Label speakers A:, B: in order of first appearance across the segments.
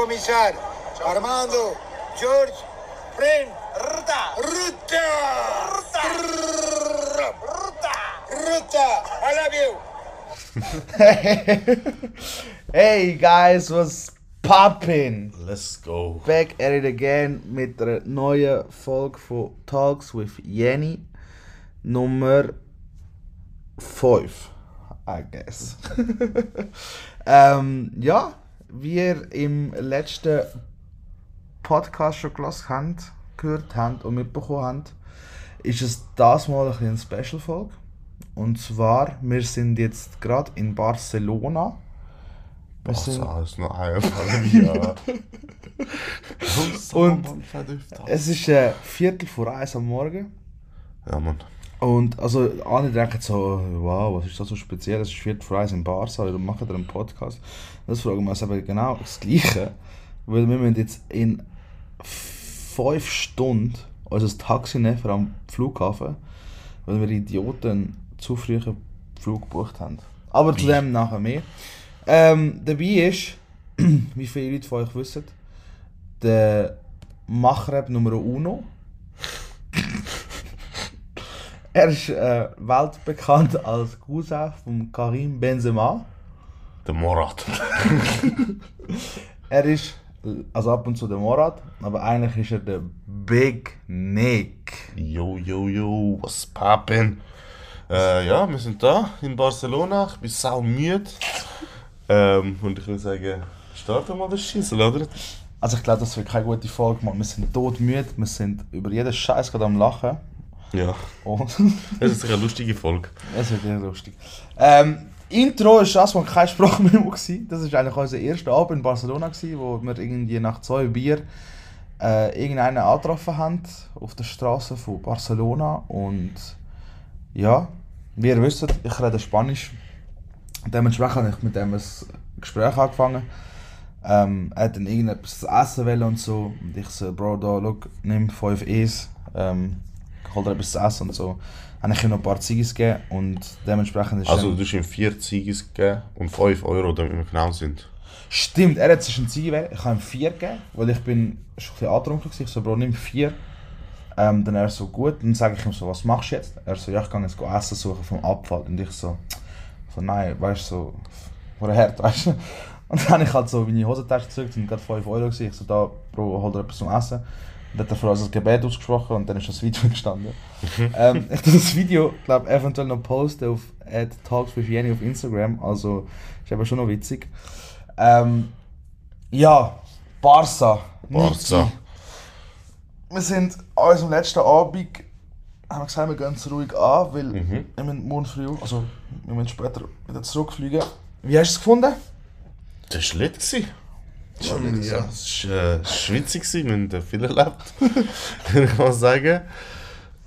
A: Ciao, Commissar. Armando, George, friend. Ruta. Ruta. Ruta. Ruta. I love you.
B: hey guys, was poppin?
C: Let's go.
B: Back at it again mit einer neuen Folge von Talks with Jenny. Nummer 5, I guess. Um, ähm, ja, wie ihr im letzten Podcast schon gehört habt, gehört habt und mitbekommen habt, ist es das mal ein eine Special-Folge. Und zwar, wir sind jetzt gerade in Barcelona. Wir sind,
C: Barca ist noch einfach.
B: Und es ist äh, Viertel vor eins am Morgen.
C: Ja, Mann.
B: Und also alle denken so, wow, was ist das so speziell? Es ist Viertel eins in Barca, wir machen da einen Podcast. Das fragen wir uns aber genau das Gleiche. Weil wir müssen jetzt in fünf Stunden unser Taxi nehmen am Flughafen, weil wir Idioten zu früh einen Flug gebucht haben. Aber zu dem nachher mehr. Ähm, dabei ist, wie viele Leute von euch wissen, der Machreb Nummer Uno. Er ist äh, weltbekannt als Cousin von Karim Benzema.
C: Der Morat.
B: Er ist also ab und zu der Morat, aber eigentlich ist er der Big Nick.
C: Yo, yo, yo, was poppin? Äh, ja, wir sind da in Barcelona. Ich bin sau müde. Ähm, und ich würde sagen, starten wir mal das Schießen, oder?
B: Also ich glaube, das wird keine gute Folge, man. Wir sind todmüde, wir sind über jeden Scheiß gerade am Lachen.
C: Ja.
B: Und
C: Das ist eine lustige Folge.
B: es wird sehr lustig. Ähm, Intro ist das, wo keine Sprachmemo war. Das war eigentlich unser erster Abend in Barcelona, wo wir irgendwie nach zwei Bier äh, irgendeinen angetroffen haben auf der Straße von Barcelona. Und ja, wie ihr wisst, ich rede Spanisch. Dementsprechend habe ich mit dem ein Gespräch angefangen. Ähm, er hat dann irgendetwas zu essen wollen und so. Und ich so, Bro, da, look, nimm 5 E's, ähm, hol dir etwas zu essen und so. Habe ich ihm noch ein paar Ziggis gegeben und dementsprechend ist
C: Also, du hast ihm 4 Ziggis gegeben und 5 Euro, damit wir genau sind.
B: Stimmt, er hat sich einen Ziggi gewählt. Ich habe ihm 4 gegeben, weil ich bin schon ein bisschen angetrunken war. Ich so, Bro, nimm 4. Ähm, dann er so, gut. Dann sage ich ihm so, was machst du jetzt? Er so, ja, ich kann jetzt Essen suchen vom Abfall. Und ich so, so nein, weißt du, so, vor hart, weißt du. Und dann habe ich halt so meine Hosentasche gezückt und gerade 5 Euro gewesen. Ich so, da, Bro, hol dir etwas zum Essen. Dann hat er vor uns das Gebet ausgesprochen und dann ist das Video entstanden. ähm, ich tue das Video, glaube eventuell noch posten auf Talks with Jenny auf Instagram. Also, ist aber schon noch witzig. Ähm, ja, Barca.
C: Barca.
B: Wir sind an unserem letzten Abend, haben wir gesagt, wir gehen es ruhig an, weil
C: Mhm.
B: wir müssen morgen früh, also wir müssen später wieder zurückfliegen. Wie hast du es gefunden?
C: Das war lit.
B: War
C: Ja, es war äh, schwitzig, wir haben viel erlebt, kann ich mal sagen.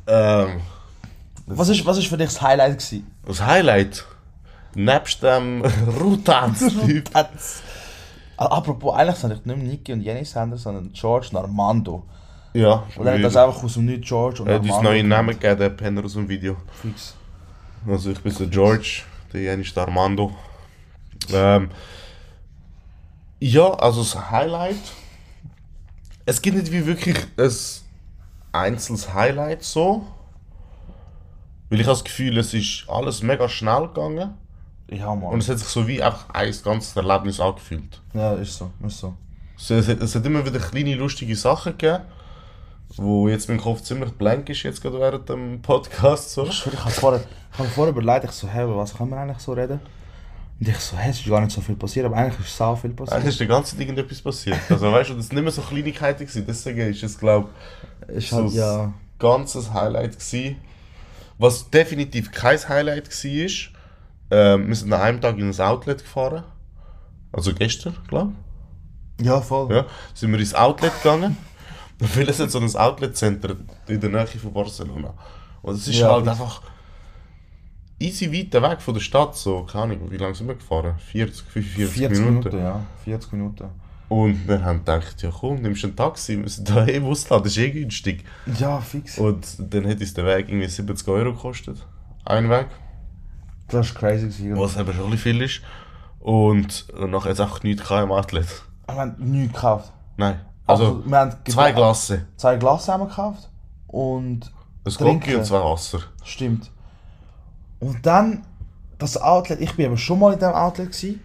C: Ähm,
B: Was ist, was ist für dich das Highlight gewesen?
C: das Highlight, nebst dem Rutanz-Typ,
B: Ah, Apropos, eigentlich sind nicht mehr Niki und Jenny Sanders, sondern George und Armando.
C: ja,
B: Und er hat das einfach aus dem Nichts George und
C: er hat uns
B: Armando.
C: neue Namen gegeben, der Penner aus dem Video.
B: Fix.
C: Also ich bin der George, der Jan ist der Armando. Ähm, ja, also das Highlight. Es gibt nicht wie wirklich ein einzelnes Highlight so. Weil ich habe das Gefühl, es ist alles mega schnell gegangen.
B: Ja, Mann.
C: Und es hat sich so wie einfach ein ganzes Erlebnis angefühlt.
B: ja, ist so, ist so.
C: Es, es, hat- es hat immer wieder kleine lustige Sachen gegeben, wo jetzt mein Kopf ziemlich blank ist, jetzt gerade während dem Podcast. So.
B: Ich habe vorher, habe vorher überlegt, ich so, hey, was kann man eigentlich so reden? Und ich so, hey, es ist gar nicht so viel passiert, aber eigentlich ist so viel
C: Eigentlich
B: passiert.
C: ist die ganze Zeit irgendetwas passiert. Also weißt du, das sind nicht mehr so Kleinigkeiten gewesen. Deswegen ist es, glaube ich,
B: halt,
C: so
B: ja,
C: ein ganzes Highlight gewesen. Was definitiv kein Highlight war, ist, ähm, wir sind an einem Tag in ein Outlet gefahren. Also gestern, glaube
B: ja, voll.
C: ich. Ja, sind wir ins Outlet gegangen. Weil es hat so ein Outlet-Center in der Nähe von Barcelona. Und es ist
B: Ja,
C: halt einfach easy weit weg von der Stadt. So, keine Ahnung, wie lange sind wir gefahren? 40, 45
B: 40
C: Minuten.
B: Minuten, ja, 40 Minuten.
C: Und wir haben gedacht, ja komm, nimmst ein Taxi, wir sind da eh im Ausland, das ist eh günstig.
B: Ja, fix.
C: Und dann hat uns der Weg irgendwie 70 Euro gekostet. Ein Weg,
B: Das war crazy. Gewesen.
C: was eben schon viel ist. Und nachher hat es einfach nichts im Outlet.
B: Wir haben nichts gekauft.
C: Nein. Also,
B: wir haben
C: zwei Glasse.
B: Zwei Glas haben wir gekauft. Und
C: Ein. Glocki und zwei Wasser.
B: Stimmt. Und dann das Outlet, ich bin eben schon mal in diesem Outlet gewesen,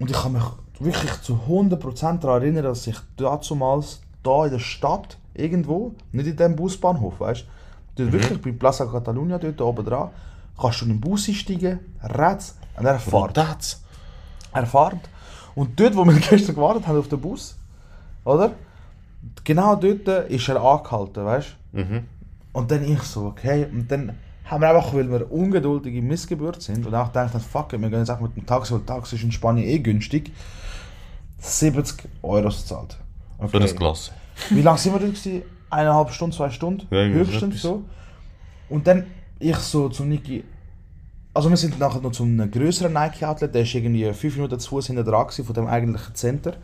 B: und ich kann mich wirklich zu 100% daran erinnern, dass ich damals da in der Stadt irgendwo, nicht in diesem Busbahnhof, weißt du, dort wirklich bei Plaza Catalunya, dort oben dran, kannst du in den Bus einsteigen, rechts, und er fährt. Er fährt. Und dort, wo wir gestern gewartet haben auf den Bus, oder? Genau dort ist er angehalten, weißt du?
C: Mhm.
B: Und dann ich so, okay. Und dann haben wir einfach, weil wir ungeduldige Missgeburt sind und auch gedacht haben, fuck it, wir gehen jetzt einfach mit dem Taxi, weil Taxi ist in Spanien eh günstig, 70 Euro gezahlt.
C: Für das Glas.
B: Wie lange sind wir dort gewesen? Eineinhalb Stunden, zwei Stunden?
C: Ja,
B: Höchstens so. Und dann ich so zum Niki. Also wir sind nachher noch zu einem größeren Nike-Outlet, der ist irgendwie fünf Minuten zu Fuß hinter dran von dem eigentlichen Center.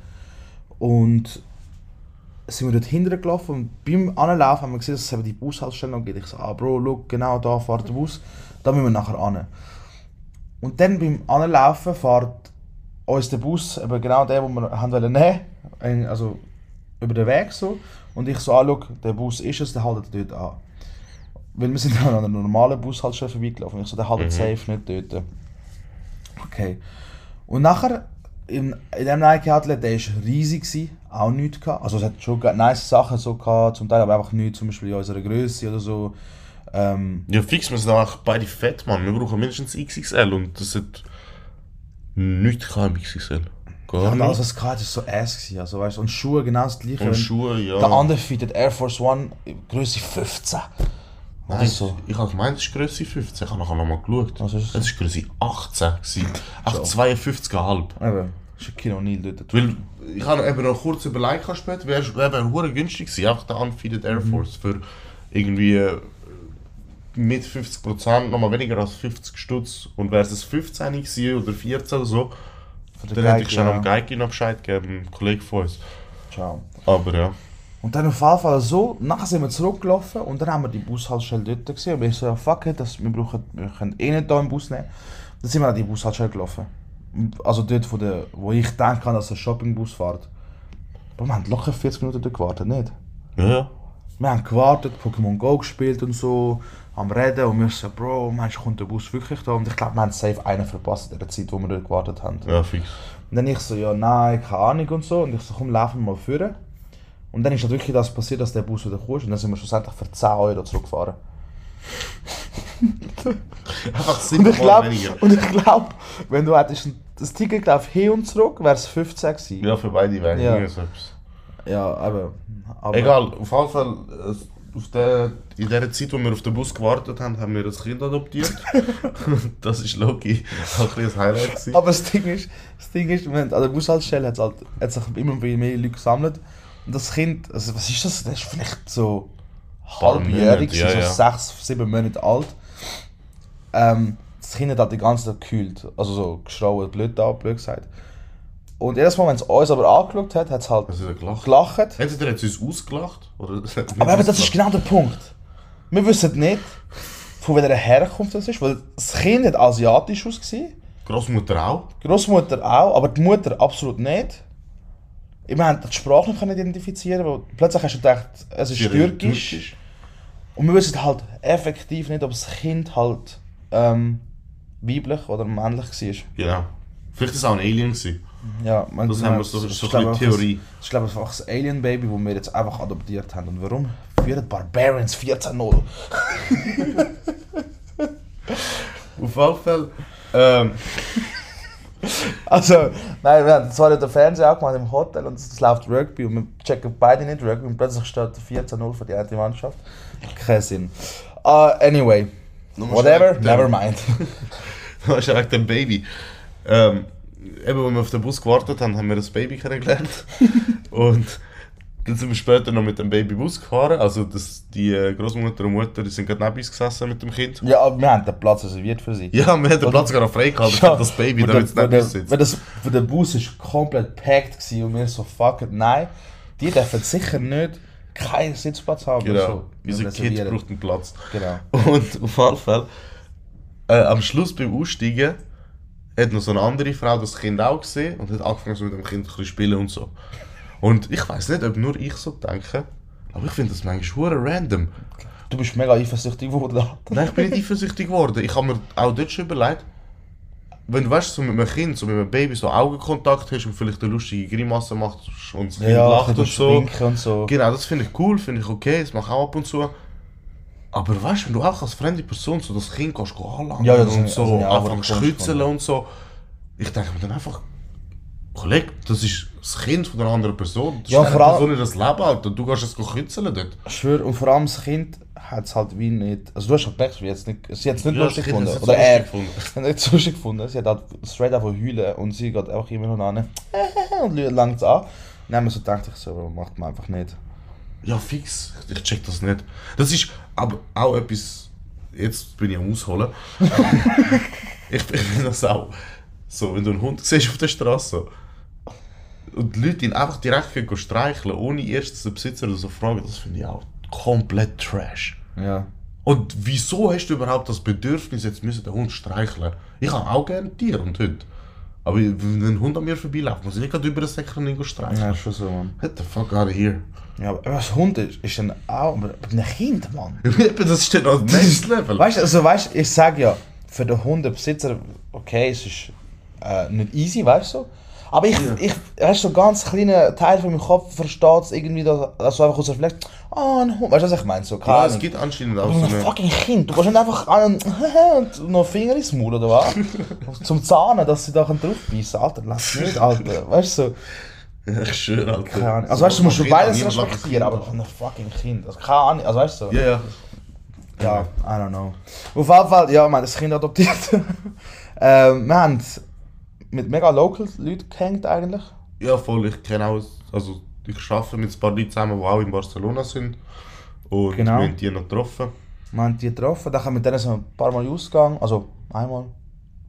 B: Und sind wir dort hinten gelaufen und beim Anlaufen haben wir gesehen, dass es eben die Bushaltestelle gibt. Ich so, ah Bro, look, genau da fährt der Bus, da müssen wir nachher an. Und dann beim Anlaufen fährt uns der Bus, eben genau der, den wir haben wollen nehmen also über den Weg so. Und ich so, ah, schau, der Bus ist es, der haltet dort an. Weil wir sind dann an einer normalen Bushaltestelle vorbeigelaufen. Ich so, der haltet safe nicht dort. Okay. Und nachher, im, in dem Nike Outlet, der war riesig, gewesen, auch nichts gehabt. Also es hat schon nice Sachen so gehabt, zum Teil aber einfach nichts, zum Beispiel in unserer Größe oder so. Ähm,
C: Ja, fix, wir sind auch beide fett, Mann. Wir brauchen mindestens XXL und das hat nichts gehabt im XXL. Gar nicht.
B: alles, was es gehabt ist so ass gewesen. Also, weißt, und Schuhe genau das gleiche.
C: und Schuhe, ja.
B: Der andere fittet Air Force One, Größe 15.
C: Nein,
B: so.
C: ich habe gemeint, es ist Größe 15. Ich habe nachher nochmal geschaut.
B: Was ist es?
C: ist Größe 18. gewesen. Ach, 52,5.
B: Eben, Shaquille O'Neal dort.
C: Weil ich habe eben noch kurz überlegt später, wäre wär, wär hure günstig gewesen, einfach der Unfeeded Air
B: Mhm.
C: Force für irgendwie äh, mit 50% nochmal weniger als 50 Stutz und wäre es 15 gewesen oder 14 oder so, dann hätte ich
B: Geige,
C: schon
B: ja.
C: am Geige noch Bescheid gegeben, ein Kollege von uns.
B: Ciao.
C: Aber ja,
B: Und dann auf jeden Fall so, nachher sind wir zurückgelaufen und dann haben wir die Bushaltestelle dort gesehen. Und ich so, ja fuck it, das, wir, brauchen, wir können eh nicht hier im Bus nehmen. Dann sind wir an die Bushaltestelle gelaufen. Also dort, von der, wo ich denke, dass ein Shoppingbus fährt. Aber wir haben locker 40 Minuten dort gewartet, nicht?
C: ja.
B: Wir haben gewartet, Pokémon Go gespielt und so, am Reden und wir so, Bro, meinst du, kommt der Bus wirklich da? Und ich glaube, wir haben safe einen verpasst in der Zeit, wo wir dort gewartet haben.
C: Ja, fix.
B: Und dann ich so, ja, nein, keine Ahnung und so. Und ich so, komm, laufen wir mal führen. Und dann ist halt wirklich das passiert, dass der Bus wieder kam. Und dann sind wir schlussendlich für 10 Euro zurückgefahren.
C: Einfach
B: Und
C: sieben
B: ich
C: Mal
B: glaube,
C: weniger.
B: und ich glaub, wenn du hättest das Ticket glaub, hin und zurück, wäre es 15 gewesen.
C: Ja, für beide Wege.
B: Ja.
C: Etwas.
B: Ja, aber, aber
C: Egal, auf jeden Fall, äh, auf der, in der Zeit, wo wir auf den Bus gewartet haben, haben wir ein Kind adoptiert. das ist Loki, auch ein Highlight gewesen.
B: Aber das Ding ist, das Ding ist, wenn, an der Bushaltestelle hat halt, hat sich immer mehr Leute gesammelt. Und das Kind, also was ist das? Das ist vielleicht so halbjährig,
C: ja,
B: so
C: ja.
B: sechs, sieben Monate alt. Ähm, das Kind hat halt die ganze Zeit gekühlt, also so geschrauen, blöd da, blöd gesagt. Und jedes Mal, wenn es uns aber angeschaut hat, hat es halt
C: Also, gelacht.
B: gelacht.
C: Hat sie uns ausgelacht oder nicht
B: Aber eben, das ist genau der Punkt. Wir wissen nicht, von welcher Herkunft das ist, weil das Kind hat asiatisch ausgesehen.
C: Großmutter auch.
B: Großmutter auch, aber die Mutter absolut nicht. Wir haben die Sprache nicht können identifizieren, weil plötzlich hast du gedacht, es ist türkisch. Und wir wissen halt effektiv nicht, ob das Kind halt ähm, weiblich oder männlich war.
C: Genau. Vielleicht ist es auch ein Alien gewesen.
B: Ja, man,
C: Das haben wir so,
B: das
C: so
B: ist,
C: ein
B: glaube
C: bisschen
B: ich,
C: Theorie.
B: Das ist glaube ich einfach ein Alien-Baby, das wir jetzt einfach adoptiert haben. Und warum? Führen Barbarians 14-0.
C: Auf jeden Fall. Ähm,
B: Also, nein, wir haben zwar den Fernseher angemacht im Hotel und es läuft Rugby und wir checken beide nicht Rugby und plötzlich steht 14-0 für die eine Mannschaft. Kein Sinn. Uh, anyway, whatever,
C: schnell.
B: never mind.
C: da ist eigentlich ein Baby. Ähm, eben, als wir auf den Bus gewartet haben, haben wir das Baby kennengelernt. und dann sind wir später noch mit dem Baby Bus gefahren. Also das, die äh, Großmutter und Mutter die sind gerade neben uns gesessen mit dem Kind.
B: ja, aber wir haben den Platz reserviert für sie.
C: Ja, wir haben den Platz sogar noch freigehalten für das Baby, es
B: der-
C: neben uns sitzt.
B: weil das, der Bus ist komplett packed gewesen und wir so, fuck it, nein, die dürfen sicher nicht keinen Sitzplatz haben.
C: Genau.
B: So,
C: Unser Kind braucht einen Platz.
B: Genau.
C: Und auf jeden Fall, äh, am Schluss beim Aussteigen, hat noch so eine andere Frau das Kind auch gesehen und hat angefangen so mit dem Kind bisschen spielen und so. Und ich weiß nicht, ob nur ich so denke, aber ich finde das manchmal hure random.
B: Du bist mega eifersüchtig geworden.
C: Nein, ich bin nicht eifersüchtig geworden. Ich habe mir auch dort schon überlegt, wenn du weißt, so mit einem Kind, so mit einem Baby so Augenkontakt hast und vielleicht eine lustige Grimasse macht und das Kind
B: Ja,
C: lacht und so.
B: und so.
C: Genau, das finde ich cool, finde ich okay, das mache ich auch ab und zu. Aber weißt du, wenn du auch als fremde Person so das Kind kannst anlangen
B: Ja, ja,
C: und so
B: also, ja, aber
C: schützeln
B: komisch,
C: und so, ich denke mir dann einfach, Kollege, das ist das Kind von einer anderen Person. Das
B: Ja,
C: ist
B: vor allem-
C: das Leben, Alter. Du kannst es kützeln dort.
B: Ich schwöre, und vor allem das Kind hat es halt wie nicht. Also, du hast halt gemerkt, sie hat es nicht, sie hat's nicht
C: Ja,
B: lustig gefunden. Oder er. hat es nicht lustig gefunden. Sie hat halt straight einfach heulen und sie geht einfach immer noch an. und langt es an. Dann haben wir so gedacht, ich so, macht man einfach nicht.
C: Ja, fix. Ich check das nicht. Das ist aber auch etwas. Jetzt bin ich am Ausholen. ich finde das auch so, wenn du einen Hund siehst auf der Straße und die Leute ihn einfach direkt streicheln, ohne erst der Besitzer oder so fragen, das finde ich auch komplett trash.
B: Ja.
C: Und wieso hast du überhaupt das Bedürfnis, jetzt müssen den Hund streicheln? Ich habe auch gerne Tiere und Hunde. Aber wenn ein Hund an mir vorbeiläuft, muss ich nicht gerade über den Säckchen ihn streicheln.
B: Ja, schon so, Mann.
C: Get the fuck out of here.
B: Ja, aber was Hund ist, ist dann auch. Ein Kind, Mann.
C: das ist dann das next level.
B: Weißt du, also, weißt, ich sage ja, für den Hundebesitzer, okay, es ist äh, nicht easy, weißt du? Aber ich,
C: Ja.
B: ich weißt du, so ganz kleiner Teil von meinem Kopf versteht es irgendwie, dass, dass du einfach aus der Flex, ah, ein Hund, weißt du, was ich meine? So,
C: Ja, es gibt anscheinend auch so
B: ein fucking Kind, du kannst nicht einfach an und noch Finger ins Maul oder was? Zum Zahnen, dass sie da draufbeissen Alter, lass nicht, Alter. Weißt du, so,
C: Ich schwöre, Alter.
B: keine Ahnung. Also weißt du, du musst schon beides respektieren, aber von einem fucking Kind, also keine Ahnung, also weißt du.
C: Ja, ja.
B: Ja, I don't know. Auf jeden Fall, ja, haben das Kind adoptiert. ähm, wir haben mit mega local Leuten gehängt eigentlich.
C: Ja, voll. Ich kenne auch. Also, ich arbeite mit ein paar Leuten zusammen, die auch in Barcelona sind. Und
B: Genau.
C: wir haben die noch getroffen.
B: Wir haben die getroffen, dann haben wir mit denen so ein paar Mal ausgegangen, also einmal,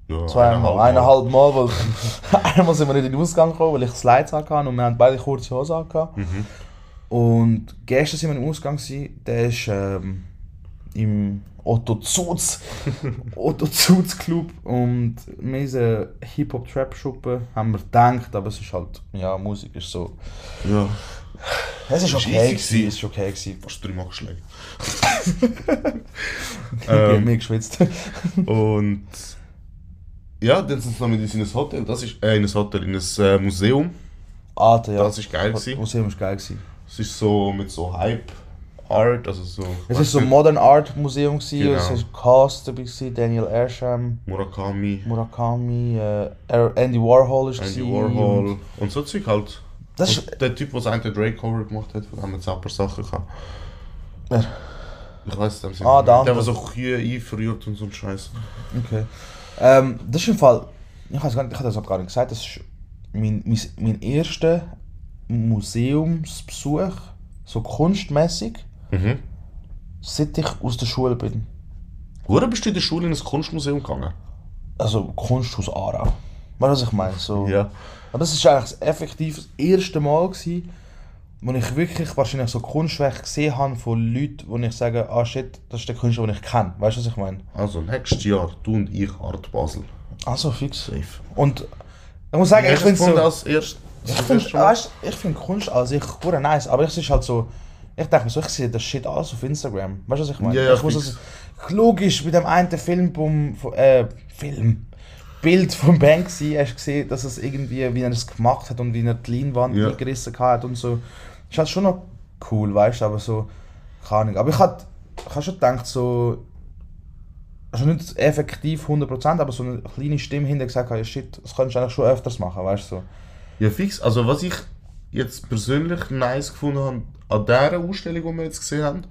C: Ja,
B: zweimal, eineinhalb Mal, weil einmal sind wir nicht in den Ausgang gekommen, weil ich Slides hatte und wir haben beide kurze Hosen angehabt.
C: Mhm.
B: Und gestern sind wir im Ausgang, gewesen, der ist ähm, im Otto Zutz, Otto Zutz Club und wir sind eine Hip-Hop-Trap-Schuppe, haben wir gedacht, aber es ist halt, ja, Musik ist so,
C: Ja,
B: es ist
C: Ist
B: okay gewesen, es ist okay gewesen.
C: fast dreimal geschlagen. Ähm,
B: mir geschwitzt.
C: und. Ja, dann sind noch mit uns in ein Hotel. Das ist. Äh, in ein Hotel, in ein äh, Museum.
B: Alter, ja.
C: Das ist geil
B: Das
C: gewesen.
B: Museum ist geil gewesen.
C: Es ist so mit so Hype Art, also so.
B: Es ist so Modern Art Museum gewesen,
C: Genau.
B: es ist Cast dabei gewesen, Daniel Ersham,
C: Murakami,
B: Murakami, äh, Andy Warhol ist
C: Andy Warhol
B: und-
C: und so Zeug halt.
B: Das
C: und der Typ, der das eine Drake Cover gemacht hat, von dem hat es auch ein paar Sachen gehabt.
B: Wer?
C: Ich weiß es
B: Ah, der
C: Der, der so Kühe einfriert und so ein Scheiß.
B: okay. Ähm, das ist im Fall, ich weiß gar nicht, ich habe das auch gar nicht gesagt, das ist mein, mein, mein erster Museumsbesuch, so kunstmäßig,
C: Mhm.
B: seit ich aus der Schule bin.
C: Hure bist du in der Schule in ein Kunstmuseum gegangen?
B: Also Kunsthaus Aarau. Weißt du, was ich meine? So.
C: Ja.
B: Aber das war eigentlich effektiv das erste Mal, gewesen, wo ich wirklich wahrscheinlich so Kunstwerke gesehen habe von Leuten, wo ich sage, ah shit, das ist der Künstler, den ich kenne. Weißt du, was ich meine?
C: Also nächstes Jahr, du und ich, Art Basel.
B: Also fix.
C: Safe.
B: Und ich muss sagen, ich finde so,
C: erst,
B: ich finde ich find Kunst an sich nice, aber es ist halt so, ich denke mir so, ich sehe das Shit alles auf Instagram. Weißt du, was ich meine?
C: Ja, ja,
B: ich muss das, logisch, mit dem einen Film vom, äh, Film, Bild vom Banksy, hast du gesehen, dass es irgendwie, wie er es gemacht hat und wie er die Leinwand
C: Ja.
B: eingerissen hat und so. Ist halt schon noch cool, weißt du, aber so, keine Ahnung. Aber ich hatte ich hab schon gedacht, so, also nicht effektiv 100%, aber so eine kleine Stimme hinter gesagt, hat, ja shit, das könntest du eigentlich schon öfters machen, weißt du, so.
C: Ja, fix. Also, was ich jetzt persönlich nice gefunden habe an dieser Ausstellung, die wir jetzt gesehen haben,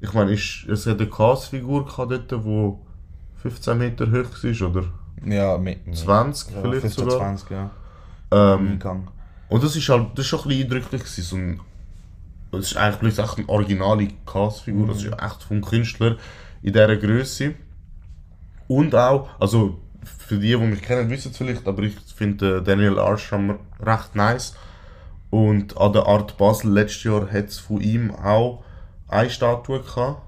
C: ich meine, ist, es hat eine gehabt dort, die 15 Meter hoch war, oder
B: Ja, mit
C: 20
B: ja,
C: vielleicht
B: 15,
C: sogar.
B: 20, ja.
C: Ähm, und das ist halt, das ist schon ein bisschen eindrücklich gewesen, so ein, das ist eigentlich echt eine originale Cast-Figur, das ist echt vom Künstler in dieser Größe. Und auch, also für die, die mich kennen, wissen es vielleicht, aber ich finde äh, Daniel Arsham recht nice. Und an der Art Basel letztes Jahr hat es von ihm auch eine Statue gehabt.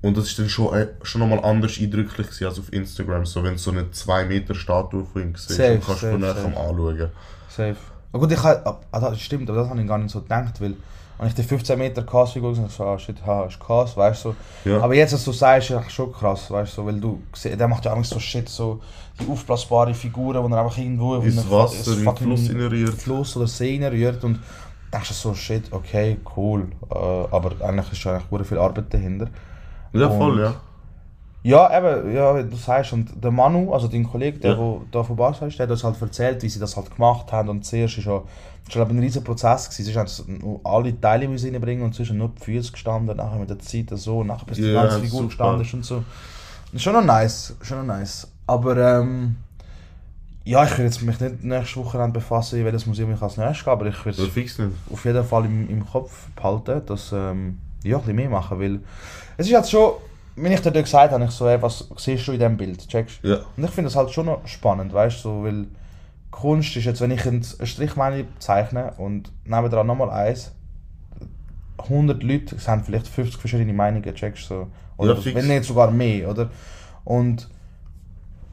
C: Und das ist dann schon, äh, schon nochmal anders eindrücklich gewesen als auf Instagram, so wenn du so eine 2 Meter Statue von ihm siehst
B: Safe,
C: kannst
B: safe,
C: von näher anschauen.
B: Safe. Aber gut, ich habe, ah, das stimmt, aber das habe ich gar nicht so gedacht, weil wenn ich die 15 Meter Cast-Figur gesehen habe, so, ah shit, ha, ist krass, weißt du.
C: Ja.
B: Aber jetzt, was du sagst, ist schon krass, weißt du, weil du, der macht ja auch so shit, so die aufblasbare Figuren, wo er einfach irgendwo
C: Ins
B: in
C: Wasser, in Fluss reinrührt.
B: Fluss oder See rührt und denkst du so, shit, okay, cool, äh, aber eigentlich ist schon eigentlich viel Arbeit dahinter.
C: Ja,
B: Und-
C: voll, ja.
B: Ja, eben, ja, wie du sagst, und der Manu, also dein Kollege, der,
C: Ja.
B: wo da von Barca ist, der hat uns halt erzählt, wie sie das halt gemacht haben und zuerst ist ja, war ein riesiger Prozess gewesen, sie haben alle Teile müssen reinbringen und zwischen nur die Füße gestanden, nachher mit der Zeit so, nachher bis die
C: Ja,
B: ganze Figur
C: super.
B: gestanden ist und so. Das ist schon noch nice, schon noch nice. Aber ähm, ja, ich will jetzt mich nicht nächste Woche damit befassen, welches Museum ich als nächstes gehe, aber ich
C: Oder fix nicht.
B: auf jeden Fall im, im Kopf behalten, dass ähm, ja, ein bisschen mehr machen, weil es ist halt schon, wenn ich dir dort gesagt habe, ich so, ey, was siehst du in diesem Bild, checkst
C: Ja.
B: Und ich finde das halt schon noch spannend, weißt du, so, weil Kunst ist jetzt, wenn ich ein ein Strichmännchen zeichne und nebendran nochmal eins, 100 Leute haben vielleicht 50 verschiedene Meinungen, checkst du, so. Oder
C: Ja,
B: wenn nicht sogar mehr, oder? Und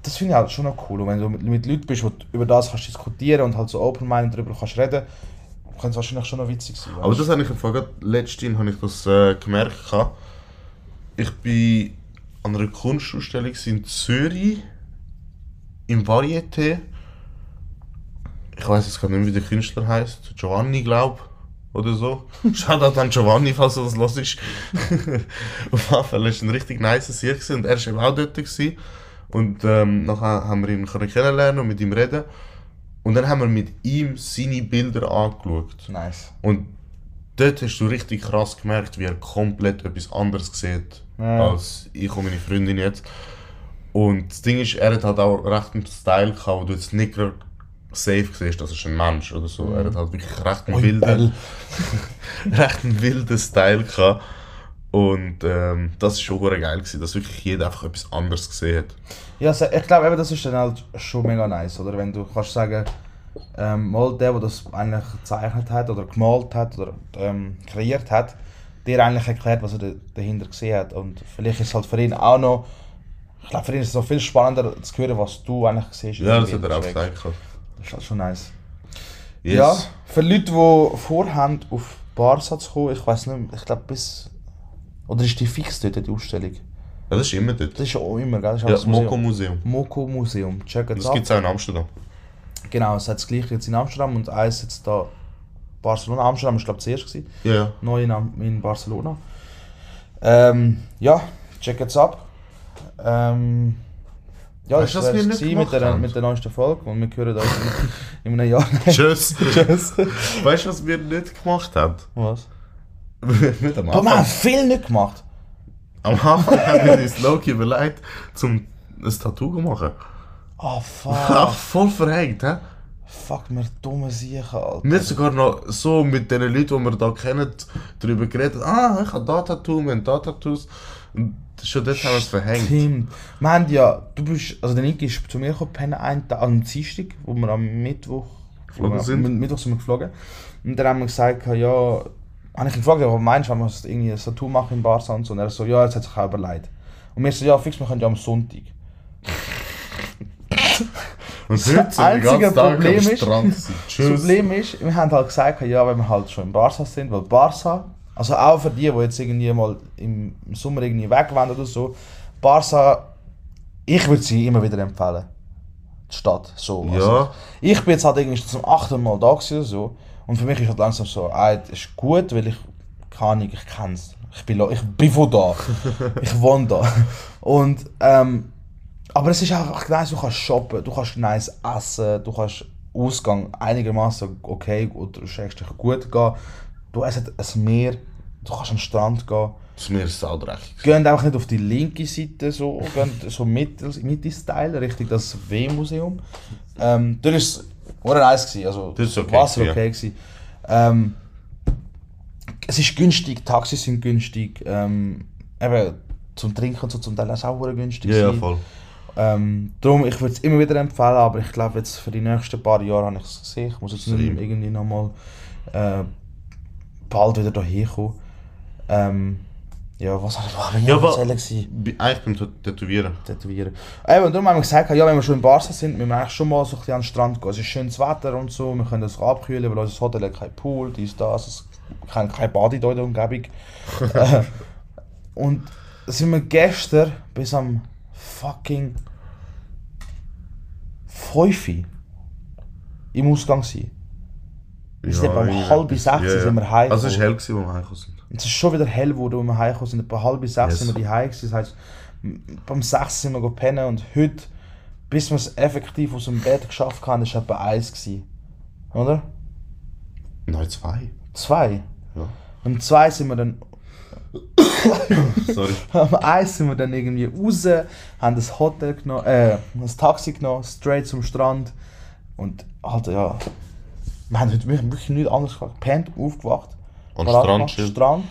B: das finde ich halt schon noch cool. Und wenn du mit, mit Leuten bist, wo du über das kannst diskutieren und halt so open-minded darüber kannst reden, könnte es wahrscheinlich schon noch witzig sein.
C: Aber das habe ich im Fall letztens habe ich das äh, gemerkt. gehabt. Ich bin an einer Kunstausstellung in Zürich im Varieté. Ich weiß jetzt gar nicht wie der Künstler heißt. Giovanni, glaube oder so. Shoutout an Giovanni, falls er das los ist. Auf jeden Fall war ein richtig nice Sieg und er war eben auch dort. Gewesen. Und ähm, nachher haben wir ihn können kennenlernen und mit ihm reden. Und dann haben wir mit ihm seine Bilder angeschaut.
B: du? Nice.
C: Und dort hast du richtig krass gemerkt, wie er komplett etwas anderes sieht
B: Ja.
C: als ich und meine Freundin jetzt. Und das Ding ist, er hat halt auch recht einen Style gehabt, wo du jetzt nicht safe siehst, das ist ein Mensch oder so. Er hat halt wirklich recht einen wilden, recht einen wilden Style gehabt. Und ähm, das ist schon geil gewesen, dass wirklich jeder einfach etwas anderes gesehen hat.
B: Ja, se- ich glaube, eben, das ist dann halt schon mega nice, oder? Wenn du kannst sagen, ähm, mal der, der das eigentlich gezeichnet hat oder gemalt hat oder ähm, kreiert hat, dir eigentlich erklärt, was er da- dahinter gesehen hat. Und vielleicht ist es halt für ihn auch noch, ich glaube, für ihn ist es noch viel spannender zu hören, was du eigentlich siehst.
C: Ja, das hat er auch gesagt.
B: Das ist halt schon nice.
C: Yes.
B: Ja, für Leute, die vorhaben, auf Barca zu kommen, ich weiß nicht, ich glaube bis... Oder ist die fix dort, die Ausstellung?
C: Ja, das ist immer dort.
B: Das ist auch immer, gell? Das
C: Ja,
B: das Museum.
C: Moko Museum.
B: Moko Museum. Check es
C: Das gibt es auch in Amsterdam.
B: Genau, es hat das gleiche jetzt in Amsterdam und eins jetzt da Barcelona. Amsterdam war glaube ich zuerst, gewesen,
C: ja.
B: neu in, in Barcelona. Ähm, ja, check es ab. Ähm, ja,
C: Weißt nicht
B: gewesen mit der, mit der neuesten Folge und wir hören uns in, in einem Jahr.
C: Tschüss.
B: Tschüss.
C: Weißt du, was wir nicht gemacht haben?
B: Was? wir haben viel nicht gemacht.
C: Am Anfang haben wir uns Loki überlegt, zum ein Tattoo zu machen.
B: Oh
C: Ach,
B: fuck.
C: voll verhängt, hä?
B: Fuck, wir dumme Siechen, Alter.
C: Wir haben sogar noch so mit den Leuten, die wir da kennen, darüber geredet. Ah, ich habe da Tattoo, wir haben da Tattoos. Und schon dort haben wir es verhängt.
B: Stimmt. Wir haben ja, du bist, also der Niki ist zu mir gekommen, pennen einen Tag, am Dienstag, wo wir am Mittwoch
C: Geflogen
B: wir-
C: sind.
B: am Mittwoch sind wir geflogen. Und dann haben wir gesagt, ja, habe ich ihn gefragt, was meinst du, wenn wir irgendwie ein Tattoo machen in Barca und so? Und er so, ja, jetzt hat sich auch überlegt. Und wir so, ja, fix, wir können ja am Sonntag.
C: Und
B: Das einzige Problem ist-. Das. Problem ist, wir haben halt gesagt, ja, wenn wir halt schon in Barca sind, weil Barca, also auch für die, die jetzt irgendwie mal im Sommer irgendwie weg wollen oder so, Barca, ich würde sie immer wieder empfehlen. Die Stadt, so.
C: Ja.
B: Also, ich bin jetzt halt irgendwie zum achten Mal da gewesen, oder so. Und für mich ist halt langsam so, ah, das ist gut, weil ich, keine Ahnung, ich kenn's. Ich bin, ich bin von da. ich wohne da. Und, ähm, aber es ist einfach nice, du kannst shoppen, du kannst nice essen, du kannst Ausgang einigermaßen okay oder schrägstrich gut gehen. Du hast ein Meer, du kannst an den Strand gehen.
C: Das Meer ist saudreckig.
B: Gehen einfach nicht auf die linke Seite, so, gehen so Mitte- Mitte-Style, Richtung das W-Museum. Ähm, dort war es nice, gewesen, also
C: Das ist okay
B: Wasser okay. Gewesen. Ähm, es ist günstig, Taxis sind günstig, ähm, eben zum Trinken und so zum Teil auch günstig.
C: Ja, ja,
B: gewesen. Ähm, darum, ich würde es immer wieder empfehlen, aber ich glaube jetzt für die nächsten paar Jahre habe ich es gesehen. Ich muss jetzt nicht irgendwie nochmal äh, bald wieder hierher kommen. Ähm, Ja, was ich machen?
C: Ja? Bi- Eigentlich beim Tä- Tätowieren.
B: tätowieren. Eben, und darum haben wir gesagt, ja, wenn wir schon in Barca sind, müssen wir eigentlich schon mal so ein bisschen an den Strand gehen. Es ist schönes Wetter und so, wir können das abkühlen, weil unser Hotel hat keinen Pool, dies, das, es kein, kein Bad in der Umgebung. äh, und sind wir gestern bis am fucking 5 Uhr im Ausgang gewesen. Wir sind etwa um halb sechs sind wir heim
C: Also es war hell, als wir heimgekommen sind.
B: Es ist schon wieder hell geworden, als wir heimgekommen sind. Etwa halb bis sechs
C: Yes.
B: sind wir gewesen. Das heisst, beim sechs sind wir gepennen und heute, bis wir es effektiv aus dem Bett geschafft haben, war etwa eins. Gewesen. Oder?
C: Nein, zwei.
B: Zwei.
C: Ja.
B: Und zwei sind wir dann,
C: Sorry.
B: am eins sind wir dann irgendwie raus, haben das Hotel genommen, äh, das Taxi genommen, straight zum Strand. Und halt, ja, wir haben heute wirklich, nichts anderes gemacht. Gepennt, aufgewacht,
C: Am Strand.
B: Strand,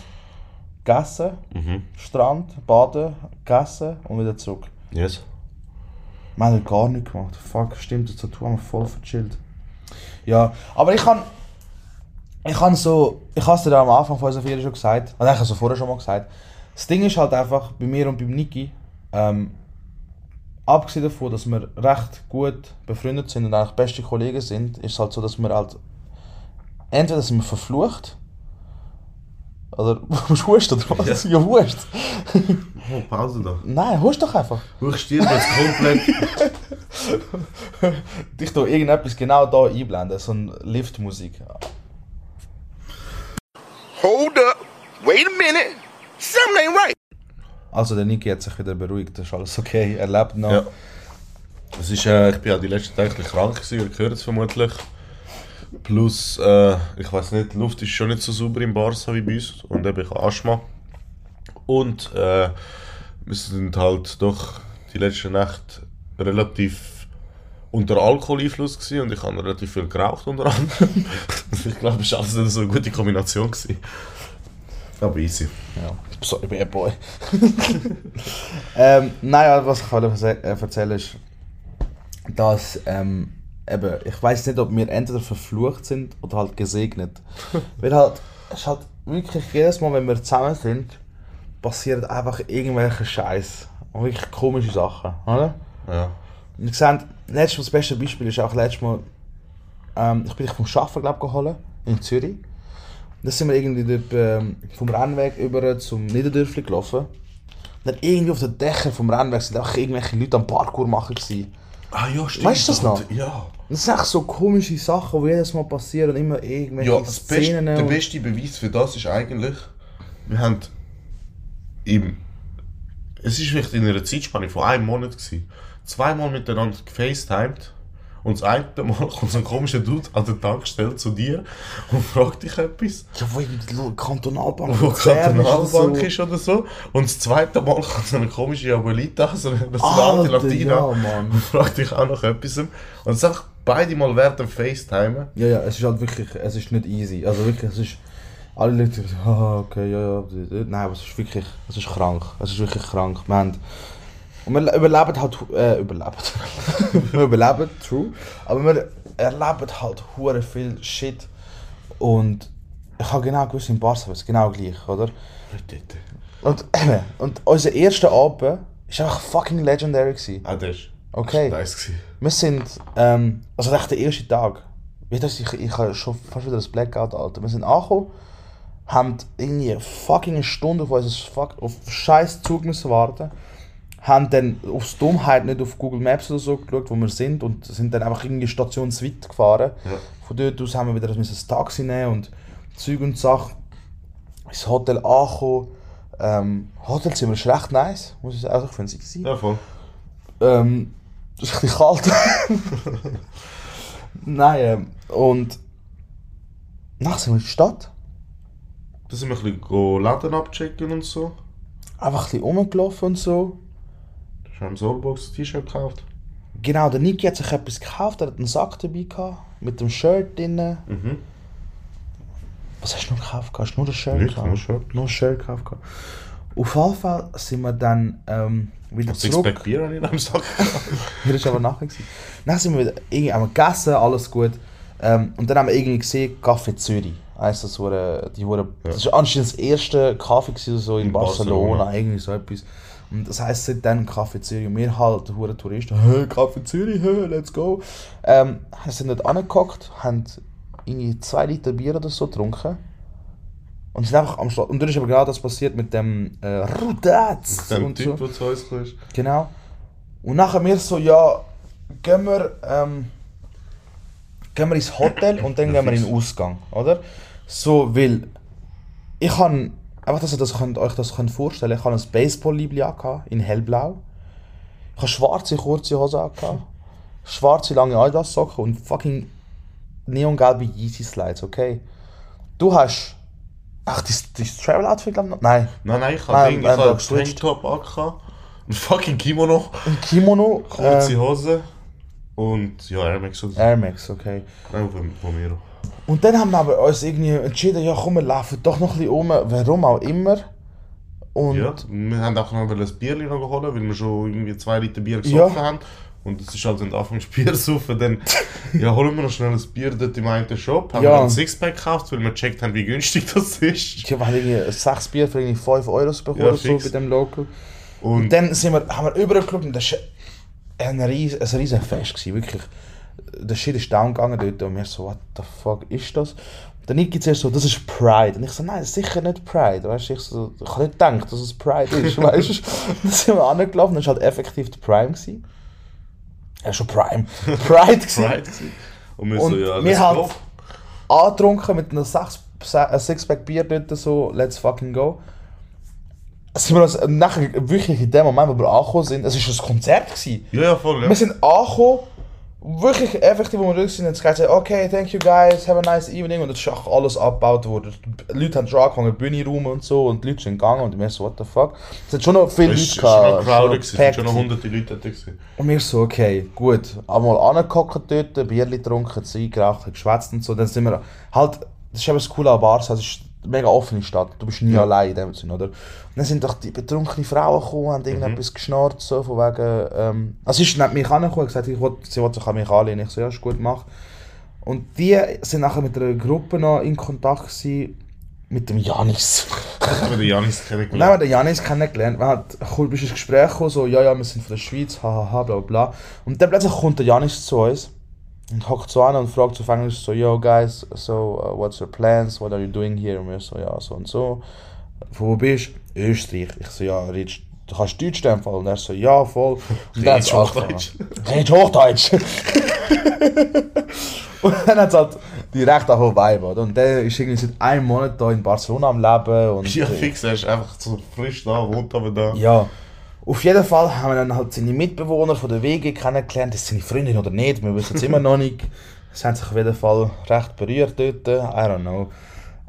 B: gegessen,
C: Mhm.
B: Strand, baden, gegessen und wieder zurück.
C: Yes.
B: Wir haben heute gar nichts gemacht. Fuck, stimmt, das Tattoo haben wir voll verchillt. Ja, aber ich kann. Ich kann so. Ich habe es dir am Anfang von unserer Ferien schon gesagt. Also, ich habe es vorher schon mal gesagt. Das Ding ist halt einfach, bei mir und beim Niki, ähm, abgesehen davon, dass wir recht gut befreundet sind und eigentlich beste Kollegen sind, ist es halt so, dass wir halt. Entweder sind wir verflucht. Oder. Musst du husten oder was? Ja, hust.
C: Oh, Pause da.
B: Nein, hust doch einfach.
C: Ich stirb jetzt komplett.
B: dich da irgendetwas genau da einblenden, so eine Liftmusik.
D: Hold up. Wait a minute. Something ain't right.
B: Also der Niki hat sich wieder beruhigt, das ist alles okay, er lebt noch.
C: Ja. Es ist, äh, ich bin ja die letzten Tage krank gewesen, ihr hört es vermutlich. Plus, äh, ich weiß nicht, die Luft ist schon nicht so sauber im Barca wie bei uns und eben ich habe Asthma. Und äh, wir sind halt doch die letzte Nacht relativ unter Alkoholeinfluss gewesen und ich habe relativ viel geraucht unter anderem. ich glaube, es war alles nicht so eine gute Kombination. Gewesen. Aber easy.
B: Ja. Sorry, bad boy. ähm, naja, was ich erse- äh, erzählen ist, dass ähm, eben, ich weiß nicht, ob wir entweder verflucht sind oder halt gesegnet. Weil halt, es ist halt wirklich jedes Mal, wenn wir zusammen sind, passiert einfach irgendwelche Scheiß. Und wirklich komische Sachen, oder?
C: Ja.
B: Und ich sehe, letztes Mal, das beste Beispiel ist auch letztes Mal, ähm, ich bin dich vom Schaffen glaub, geholt in Zürich. Und dann sind wir irgendwie dort, ähm, vom Rennweg über zum Niederdörfli gelaufen. Und dann irgendwie auf den Dächern vom Rennweg sind einfach irgendwelche Leute am Parkour machen gewesen.
C: Ah ja, stimmt.
B: Weißt du das noch?
C: Ja.
B: Das sind echt so komische Sachen, die jedes Mal passieren und immer irgendwelche
C: Ja, das
B: Szenen.
C: der
B: und-
C: beste Beweis für das ist eigentlich, wir haben im, es ist vielleicht in einer Zeitspanne von einem Monat gewesen, zweimal miteinander gefacetimed und das eine Mal kommt so ein komischer Dude an der Tankstelle zu dir und fragt dich etwas,
B: Ja, wo die Kantonalbank
C: wo
B: ist
C: Kantonalbank ist oder so und das zweite Mal kommt so eine komische Abuelita, so eine, alte Latina
B: ja, Mann.
C: und fragt dich auch noch etwas und es ist einfach beide Mal während dem Facetimen
B: Ja, ja, es ist halt wirklich, es ist nicht easy. Also wirklich, es ist, alle Leute sagen, ah, okay, ja, ja, nein, aber es ist wirklich, es ist krank. Es ist wirklich krank. Wir haben, und wir überleben halt, äh, überleben. wir überleben, true. Aber wir erleben halt hure viel Shit. Und ich habe genau gewusst, in Barca ist es genau gleich, oder? Und eben, und unser erster Abend war einfach fucking legendary. Gewesen.
C: Ah, das ist
B: Okay.
C: nice gewesen.
B: Wir sind, ähm, also echt der erste Tag. Das, ich, ich habe schon fast wieder das Blackout, Alter. Wir sind angekommen, haben irgendwie fucking eine Stunde auf unser fuck, auf scheiß Zug müssen warten. Haben dann aufs Dummheit nicht auf Google Maps oder so geschaut, wo wir sind und sind dann einfach irgendwie stationsweit gefahren.
C: Ja.
B: Von dort aus haben wir wieder ein Taxi nehmen und Zeug und Sachen. Ins Hotel angekommen. Ähm, Hotelzimmer ist recht nice, muss ich sagen. Also ich finde es.
C: Ja, voll.
B: Ähm, es ist ein bisschen kalt. Nein, ähm, und nachher sind wir in die Stadt.
C: Da sind wir ein bisschen Läden abchecken und so.
B: Einfach ein bisschen rumgelaufen und so.
C: Du hast am Soulbox ein T-Shirt gekauft.
B: Genau, der Niki hat sich etwas gekauft, er hat einen Sack dabei gehabt, mit dem Shirt drin.
C: Mhm.
B: Was hast du noch gekauft? Hast du nur das Shirt
C: Nichts,
B: gekauft?
C: nur Shirt.
B: Nur Shirt gekauft. Auf jeden Fall sind wir dann ähm, wieder zurück.
C: Sixpack Bier in einem Sack.
B: Ja, das war aber nachher. gewesen. Dann sind wir wieder irgendwie haben wir gegessen, alles gut. Ähm, und dann haben wir irgendwie gesehen, Café Zürich. Heisst das, hure- die hure, das war anscheinend das erste Kaffee so in,
C: In
B: Barcelona,
C: Barcelona.
B: irgendwie so etwas. Und das heisst, seitdem Kaffee Zürich. Und wir halt, hure Touristen, hä, Kaffee Zürich, hä, let's go. Ähm, sind dort angehockt, haben irgendwie zwei Liter Bier oder so getrunken. Und sind einfach am Schluss. Und dann ist aber genau das passiert mit dem äh, Rudaz
C: Dem
B: und
C: Typ,
B: so.
C: der zu uns kam.
B: Genau. Und nachher wir so, ja, gehen wir, ähm, gehen wir ins Hotel und dann gehen wir in den Ausgang, oder? So, weil ich habe, einfach, dass ihr das könnt, euch das könnt vorstellen ich habe ein Baseball-Liebli in hellblau. Ich habe schwarze, kurze Hose angehabt, schwarze, lange Adidas-Socken und fucking neongelbe Yeezy-Slides, okay? Du hast, ach, das, das Travel-Outfit, glaube ich, noch? Nein,
C: Nein, nein, ich habe Ding, ich habe. Tanktop angehabt, ein fucking Kimono,
B: ein Kimono,
C: kurze
B: äh,
C: Hose und ja, Air Max.
B: Air Max, okay.
C: Nein, von Romero.
B: Und dann haben wir aber uns irgendwie entschieden, ja komm, wir laufen doch noch ein bisschen um, warum auch immer. Und
C: Ja, wir haben auch noch ein noch geholt, weil wir schon irgendwie zwei Liter Bier
B: Ja.
C: gesoffen haben. Und es ist halt, wenn du anfängst Bier zu saufen, dann ja, holen wir noch schnell ein Bier dort im einen Shop. Haben
B: Ja.
C: wir ein Sixpack gekauft, weil wir gecheckt haben, wie günstig das ist.
B: ich habe irgendwie sechs Bier für irgendwie 5 Euro bekommen,
C: Ja,
B: so bei dem Local.
C: Und
B: Und dann sind wir, haben wir überall geschaut und das war ein riesen, ein riesen Fest, gewesen, wirklich. Der Shit ist down gegangen dort und wir so, what the fuck ist das? Und dann gibt es erst so, das ist Pride. Und ich so, nein, das ist sicher nicht Pride. Weißt, du, ich, so, ich habe nicht gedacht, dass es Pride ist. Weißt du? Dann sind wir angelaufen, das war halt effektiv der Prime. Gewesen. Ja, schon Prime. Pride. gewesen.
C: Pride gewesen. Und wir
B: Und
C: so, ja,
B: wir haben angetrunken mit einem Sechs- Sixpack Bier dort so, let's fucking go. Sind wir uns nachher wirklich in dem Moment, wo wir angekommen sind, es war ein Konzert. Gewesen.
C: Ja, ja, voll, ja.
B: Wir sind angekommen, wirklich effektiv, wo wir durch sind, und es gesagt, okay, thank you guys, have a nice evening. Und es ist auch alles abgebaut worden. Die Leute haben schon angefangen, Bühne rum und so, und die Leute sind gegangen und wir so, what the fuck. Es hat schon noch viele
C: Es
B: Leute
C: war schon noch
B: gehabt,
C: crowded, es schon noch hunderte Leute gewesen.
B: Und wir so, okay, gut. Einmal angehockt dort, Bierli getrunken, Zeug geraucht, geschwätzt und so. Dann sind wir halt, das ist eben das Coole an es ist eine mega offene Stadt. Du bist nie allein in dem Sinne, oder? Und dann sind doch die betrunkenen Frauen gekommen, haben irgendetwas geschnarrt, so von wegen, ähm, also sie ist neben mich angekommen und gesagt, ich will, sie wollte sich an mich anlehnen. Ich so, ja, ist gut, mach. Und die sind nachher mit einer Gruppe noch in Kontakt gewesen, mit dem Janis.
C: Ich habe den Janis
B: dann haben wir
C: kennengelernt.
B: den Janis kennengelernt. Wir haben cool, bist ins Gespräch gekommen, so, ja, ja, wir sind von der Schweiz, hahaha, bla bla bla. Und dann plötzlich kommt der Janis zu uns und hockt so an und fragt so auf Englisch so, yo guys, so, uh, what's your plans, what are you doing here? Und wir so, ja, so und so. Von wo bist du? Österreich. Ich so, ja, redest, du kannst Deutsch in? Und er so, ja, voll. Und dann hat's.
C: Hochdeutsch.
B: Redest Hochdeutsch. Und dann hat es halt direkt auch Vibe, oder? Und der ist irgendwie seit einem Monat da in Barcelona am Leben. Und,
C: Ja, fix, er ist einfach so frisch da, wohnt aber da.
B: ja. Auf jeden Fall haben wir dann halt seine Mitbewohner von der WG kennengelernt. Ist seine Freundin oder nicht, wir wissen es immer noch nicht. Sie haben sich auf jeden Fall recht berührt dort, I don't know.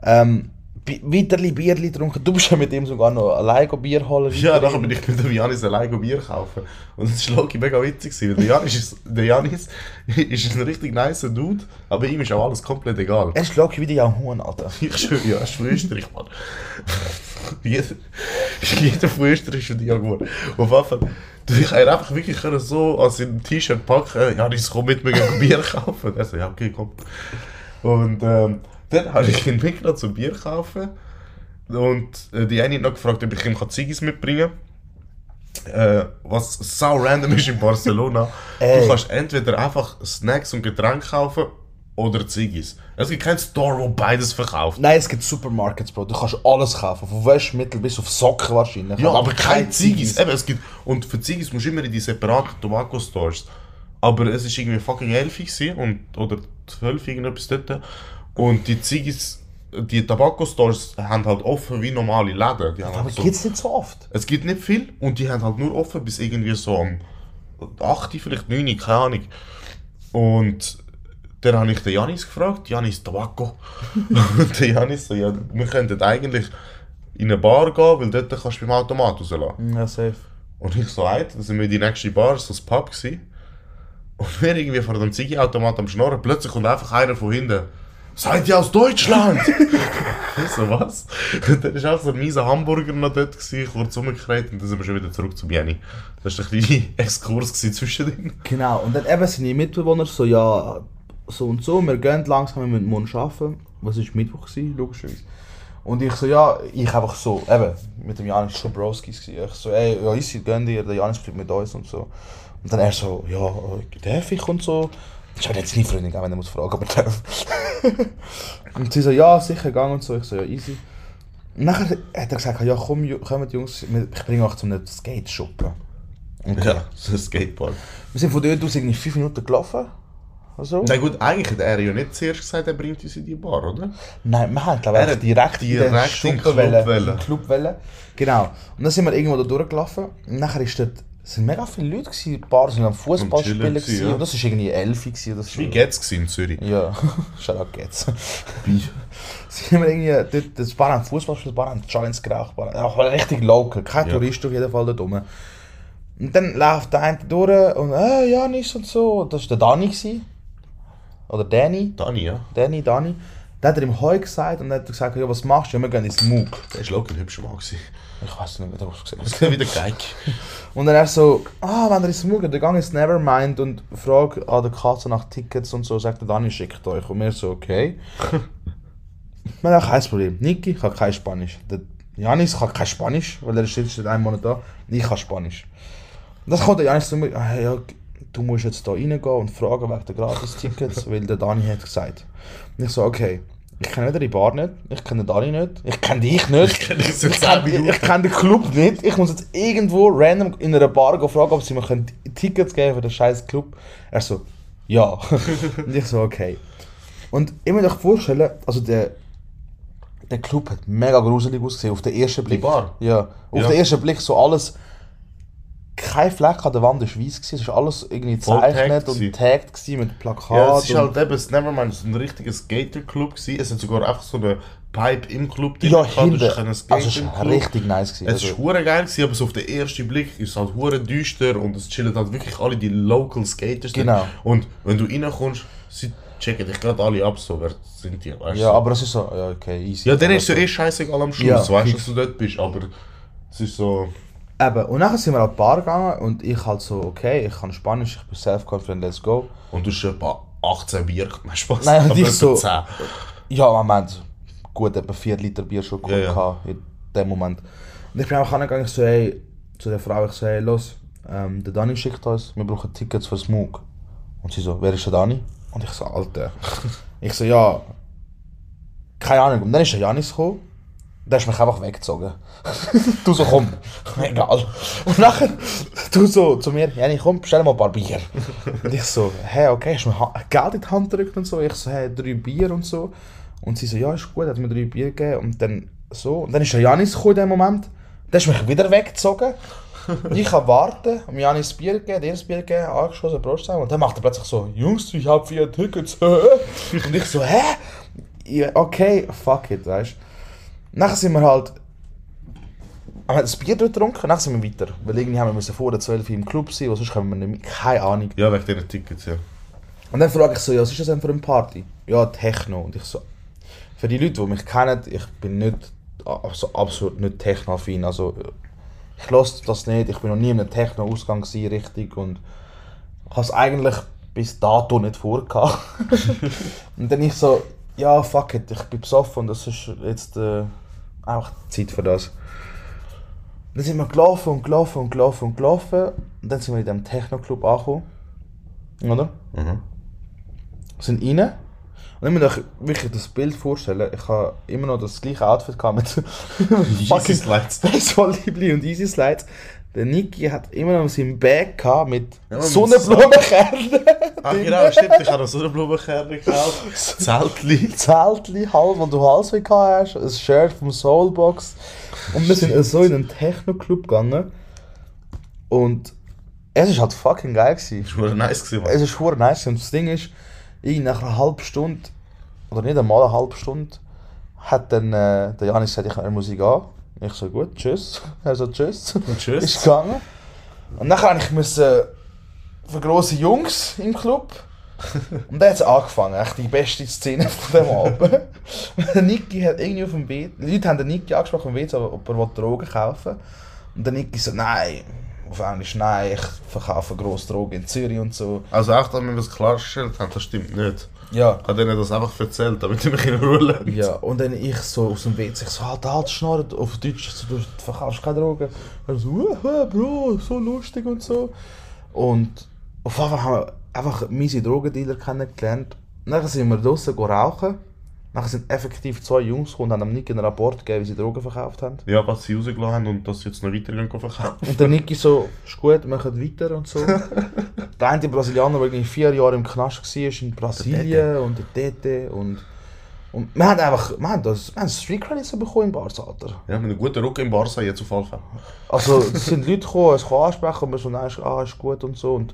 B: Ähm, weiterli Bierli getrunken. Du bist ja mit ihm sogar noch allein Bier holen.
C: Ja, nachher bin ich mit dem Janis allein Bier kaufen. Und das war Loki mega witzig, weil der Janis, ist, der Janis ist ein richtig nicer Dude, aber ihm ist auch alles komplett egal.
B: Er ist Loki wie die Jahrhundert, Alter.
C: Ich schwöre, ja, er ist von Österreich, Mann. jeder, jeder von Österreich ist von dir geworden. Auf jeden Fall, ich hätte einfach wirklich können so an seinem T-Shirt packen, Janis, komm mit, wir gehen Bier kaufen. Er so, ja, okay, komm. Und ähm, dann habe ich ihn mitgenommen zum Bier kaufen. Und äh, die eine hat noch gefragt, ob ich ihm Ziggis mitbringen kann. Äh, was sau random ist in Barcelona.
B: Ey.
C: Du kannst entweder einfach Snacks und Getränke kaufen oder Ziggis. Es gibt keinen Store, wo beides verkauft.
B: Nein, es gibt Supermarkets, Bro. Du kannst alles kaufen. Von Waschmittel bis auf Socken wahrscheinlich.
C: Ja, aber kein Ziggis. Eben, es gibt, und für Ziggis musst du immer in die separaten Tobacco-Stores. Aber es war irgendwie fucking 11 gewesen und, oder 12 irgendetwas dort. Und die Ziggis, die Tobacco-Stores haben halt offen wie normale Läden. Die haben
B: Aber
C: halt so,
B: geht's nicht so oft?
C: es gibt nicht viel und die haben halt nur offen bis irgendwie so um 8, vielleicht 9, keine Ahnung. Und dann habe ich den Janis gefragt, Janis Tobacco. und der Janis so, ja, wir könnten eigentlich in eine Bar gehen, weil dort kannst du beim Automat rauslassen.
B: Ja, safe.
C: Und ich so, heit, dann sind wir in die nächste Bar, so ein Pub gsi. Und wir irgendwie vor dem Ziggy-Automat am Schnorren, plötzlich kommt einfach einer von hinten. Seid ihr aus Deutschland? ich so, was? Und dann war auch so ein mieser Hamburger noch dort, gewesen, kurz umgekehrt und dann sind wir schon wieder zurück zum Jenny. Das war ein kleiner Exkurs gewesen zwischendrin.
B: Genau, und dann eben seine Mitbewohner so, ja, so und so, wir gehen langsam, wir müssen morgen arbeiten. was ist Mittwoch gewesen, logischerweise. Und ich so, ja, ich einfach so, eben, mit dem Janis schon Broskis. Ich so, ey, ja, easy, gönn dir, der Janis bleibt mit uns und so. Und dann er so, ja, äh, darf ich und so. Ich habe jetzt nie Freundin, wenn er muss fragen, ob er darf. und sie so, ja, sicher, gang und so. Ich so, ja, easy. Und nachher hat er gesagt, ja, komm, kommt Jungs, ich bringe euch zu einem Skate-Shoppen. Okay.
C: Ja, so ein Skatepark.
B: Wir sind von dort aus irgendwie fünf Minuten gelaufen. Also.
C: Na gut, eigentlich hat er ja nicht zuerst gesagt, er bringt uns in die Bar, oder?
B: Nein, wir haben glaube ich direkt,
C: direkt
B: in den
C: Club
B: Club. Genau. Und dann sind wir irgendwo da durchgelaufen. Und nachher ist dort, es sind mega viele Leute gewesen, ein paar sind am Fußball
C: Am
B: spielen
C: ja.
B: Und das ist irgendwie elf oder so.
C: Wie geht's gewesen in Zürich?
B: Ja, Shoutout geht's. sind wir irgendwie dort, das paar haben Fußball gespielt, ein paar haben Joints geraucht, paar auch richtig local, kein
C: Ja.
B: Tourist auf jeden Fall dort rum. Und dann läuft der eine durch und äh, Janis und so. Das war der Dani. Gewesen. Oder Danny.
C: Dani, ja.
B: Danny, Dani. Der hat er ihm Heu gesagt und dann hat er gesagt, ja, was machst du? Ja, wir gehen ins MOOC.
C: Der war locker ein hübscher Mann. gewesen.
B: Ich weiß nicht, das gesehen
C: Das
B: hat.
C: ist wieder geil.
B: Und dann er so, ah, wenn er ins MOOC geht, dann gang ins Nevermind und frag an der Kasse nach Tickets und so, sagt der Dani, schickt euch. Und wir so, okay. wir haben auch kein Problem. Niki kann kein Spanisch. Der Janis kann kein Spanisch, weil er ist jetzt seit einem Monat da. Ich kann Spanisch. Und dann kommt der Janis zu mir, ah, ja, du musst jetzt da reingehen und fragen wegen der Gratis-Tickets, weil der Dani hat gesagt. Und ich so, okay. Ich kenne weder die Bar nicht, ich kenne den Dani nicht, ich kenne dich nicht,
C: Ich kenne dich seit
B: ich kenne
C: 10 Minuten.
B: ich kenne den Club nicht. Ich muss jetzt irgendwo random in einer Bar fragen, ob sie mir können Tickets geben für den scheiß Club. Er so, ja. und ich so, okay. Und ich muss euch vorstellen, also der, der Club hat mega gruselig ausgesehen auf den ersten Blick.
C: Bar?
B: Ja. Auf
C: Ja.
B: den ersten Blick so alles. Kein Fleck an der Wand ist weiß gewesen, es ist alles irgendwie gezeichnet und tagged gewesen mit Plakaten.
C: Ja, es ist
B: und-
C: halt eben, das Nevermind ist ein richtiger Skater-Club. Es hat sogar einfach so eine Pipe im Club drin
B: ja,
C: gehabt. Du
B: hinten.
C: hast
B: Also es war richtig nice gewesen.
C: Es
B: also,
C: ist hure geil gewesen, aber so auf den ersten Blick ist es halt hure düster und es chillen halt wirklich alle die Local Skaters.
B: Genau.
C: Und wenn du reinkommst, sie checken dich gerade alle ab, so, wer sind die, weißt
B: ja,
C: du?
B: aber es ist so, ja, okay, easy.
C: Ja, dann ist ja
B: so-
C: eh scheißegal am Schluss,
B: Ja,
C: weißt du, dass du dort bist, aber es ist so...
B: Eben, und nachher sind wir an die Bar gegangen und ich halt so, okay, ich kann Spanisch, ich bin self-confident, let's go.
C: Und du hast etwa 18 Bier, nein, Spaß.
B: Nein, und ich so-
C: 10.
B: Ja, Moment, gut, etwa 4 Liter Bier schon
C: Ja, ja.
B: gehabt in dem Moment. Und ich bin einfach angegangen, ich so, hey, zu der Frau, ich so, hey, los, ähm, der Dani schickt uns, wir brauchen Tickets für Smoke. Und sie so, wer ist der Dani? Und ich so, Alter. ich so, ja, keine Ahnung. Und dann ist der Janis gekommen, der ist mich einfach weggezogen. du so, komm, egal. Und nachher, du so zu mir, Jenny, komm, bestell mal ein paar Bier. Und ich so, hä, okay, hast du mir Geld in die Hand gedrückt und so? Ich so, hä, drei Bier und so. Und sie so, ja, ist gut, hat mir drei Bier gegeben. Und dann so, und dann ist der Janis gekommen in dem Moment. Der ist mich wieder weggezogen. Und ich kann warten, um Janis Bier gegeben, dir das Bier gegeben, angeschossen, zusammen. Und dann macht er plötzlich so, Jungs, ich hab vier Tickets. und ich so, hä? Ja, okay, fuck it, weißt du. Nachher sind wir halt. Wir haben das Bier dort getrunken, nachher sind wir weiter. Weil irgendwie haben wir müssen vor der 12 Uhr im Club sein, weil sonst können wir nicht mehr. Keine Ahnung.
C: Ja, wegen diesen Tickets, ja.
B: Und dann frage ich so, ja, was ist das denn für eine Party? Ja, Techno. Und ich so, für die Leute, die mich kennen, ich bin nicht, also absolut nicht Techno-affin. Also, ich lasse das nicht, ich bin noch nie in einem Techno-Ausgang richtig. Und ich habe es eigentlich bis dato nicht vorgehabt. und dann ich so, ja, fuck it, ich bin besoffen und das ist jetzt äh, einfach Zeit für das. Dann sind wir gelaufen und gelaufen und gelaufen und gelaufen. Und dann sind wir in diesem Techno-Club angekommen. Oder?
C: Mhm.
B: sind rein. Und ich muss euch wirklich das Bild vorstellen. Ich habe immer noch das gleiche Outfit gehabt mit fucking
C: Slides.
B: Baseball-Liebli und Easy Slides. Der Niki hat immer noch sein Bag gehabt mit
C: Ja,
B: Sonnenblumenkernen.
C: Ach genau, stimmt, ich habe noch so eine Blumenkerne gekauft. Zeltli.
B: Zeltli halb, wo du Halsweh gehabt hast, ein Shirt vom Soulbox. Und wir sind so in einen Techno-Club gegangen. Und es ist halt fucking geil gewesen.
C: Das war nice gewesen, Mann.
B: Es ist hure nice und das Ding ist, ich nach einer halben Stunde, oder nicht einmal eine halbe Stunde, hat dann äh, der Janis gesagt, ich höre Musik an. Ich so, gut, tschüss. Er so, tschüss.
C: tschüss.
B: Ist gegangen. Und nachher musste ich müssen für grosse Jungs im Club. Und dann hat es angefangen, echt die beste Szene von dem Abend. Der Niki hat irgendwie auf dem WC, die Leute haben den Niki angesprochen auf dem WC, ob er Drogen kaufen will. Und der Niki so, nein, auf Englisch, nein, ich verkaufe grosse Drogen in Zürich und so.
C: Also auch, damit wir es klargestellt haben, das stimmt nicht.
B: Ja.
C: Ich habe denen das einfach erzählt, damit die mich in Ruhe lassen.
B: Ja, und dann ich so aus dem WC, ich so, halt, halt, Schnorren, auf Deutsch, so, du verkaufst keine Drogen. Er so, uh, Bro, so lustig und so. Und auf einmal haben wir einfach miese Drogendealer kennengelernt. Dann sind wir draußen rauchen. Dann sind effektiv zwei Jungs gekommen und haben Nick einen Rapport gegeben, wie sie Drogen verkauft haben.
C: Ja, was sie rausgelassen haben und dass sie jetzt noch weitergehen verkaufen.
B: Und der Niki so, ist gut, machen weiter und so. der eine Brasilianer, der irgendwie vier Jahre im Knast war, in Brasilien und der Tete und... Und wir haben einfach, wir haben das, wir haben Street Credits bekommen in Barca, Alter.
C: Ja, mit einem guten Ruck im Barca jetzt auf Fälle.
B: Also, es sind Leute gekommen, es kann ansprechen und wir so, nein, ist, ah, ist gut und so. Und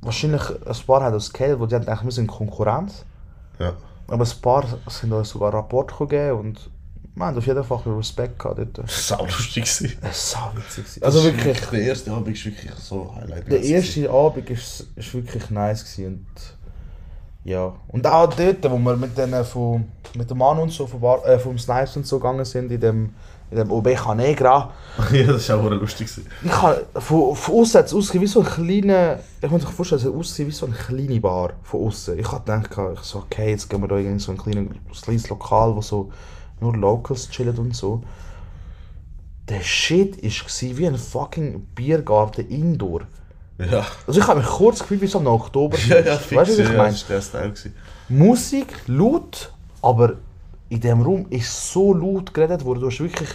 B: wahrscheinlich ein paar haben das gehabt, wo die haben gedacht, wir sind Konkurrenz.
C: Ja.
B: Aber ein paar sind uns sogar Rapport gegeben und wir haben auf jeden Fall Respekt gehabt dort.
C: Das war auch lustig. gewesen.
B: So witzig. gewesen. Also wirklich,
C: Der erste Abend war wirklich so Highlight.
B: der erste Abend ist, ist wirklich nice gewesen und ja. Und auch dort, wo wir mit, denen von, mit dem Mann und so vom, Bar, äh, vom Snipes und so gegangen sind, in dem, in dem Obeja Negra,
C: ja, das war auch lustig.
B: Ich habe von, von außen hat es ausgesehen wie so ein kleiner. Ich muss mir vorstellen, es hat ausgesehen wie so eine kleine Bar von außen. Ich habe gedacht, ich so, okay, jetzt gehen wir da in so ein kleines, kleines Lokal, wo so nur Locals chillen und so. Der Shit war wie ein fucking Biergarten Indoor.
C: Ja.
B: Also ich habe mich kurz gefühlt wie so am Oktober.
C: Ja, ja, fix.
B: weißt du, was ich
C: ja,
B: meine?
C: das war gewesen.
B: Musik laut, aber in diesem Raum ist so laut geredet worden, du hast wirklich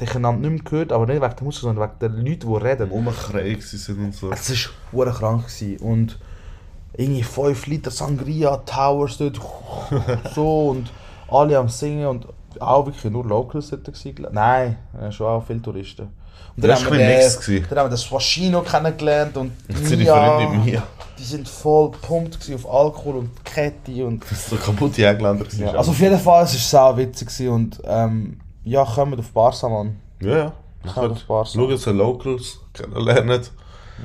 B: dich einander nicht mehr gehört, aber nicht wegen der Musik, sondern wegen den Leuten, die reden.
C: Rumkrieg sind und so.
B: Es war hure krank gewesen. und irgendwie 5 Liter Sangria, Towers dort, so und alle am Singen und auch wirklich nur Locals dort gewesen. Nein, schon auch viele Touristen. Und
C: Das war ein bisschen gewesen.
B: dann haben wir das Swashino kennengelernt und
C: Seine
B: Mia.
C: Freundin Mia.
B: Die sind voll gewesen auf Alkohol und Kette und
C: Das ist so kaputte Engländer.
B: ja, also auf jeden Fall, es war sau witzig und ähm, ja, kommt auf Barca, Mann.
C: ja, ja.
B: Kommt auf Barca.
C: Schauen Sie Locals kennenlernen.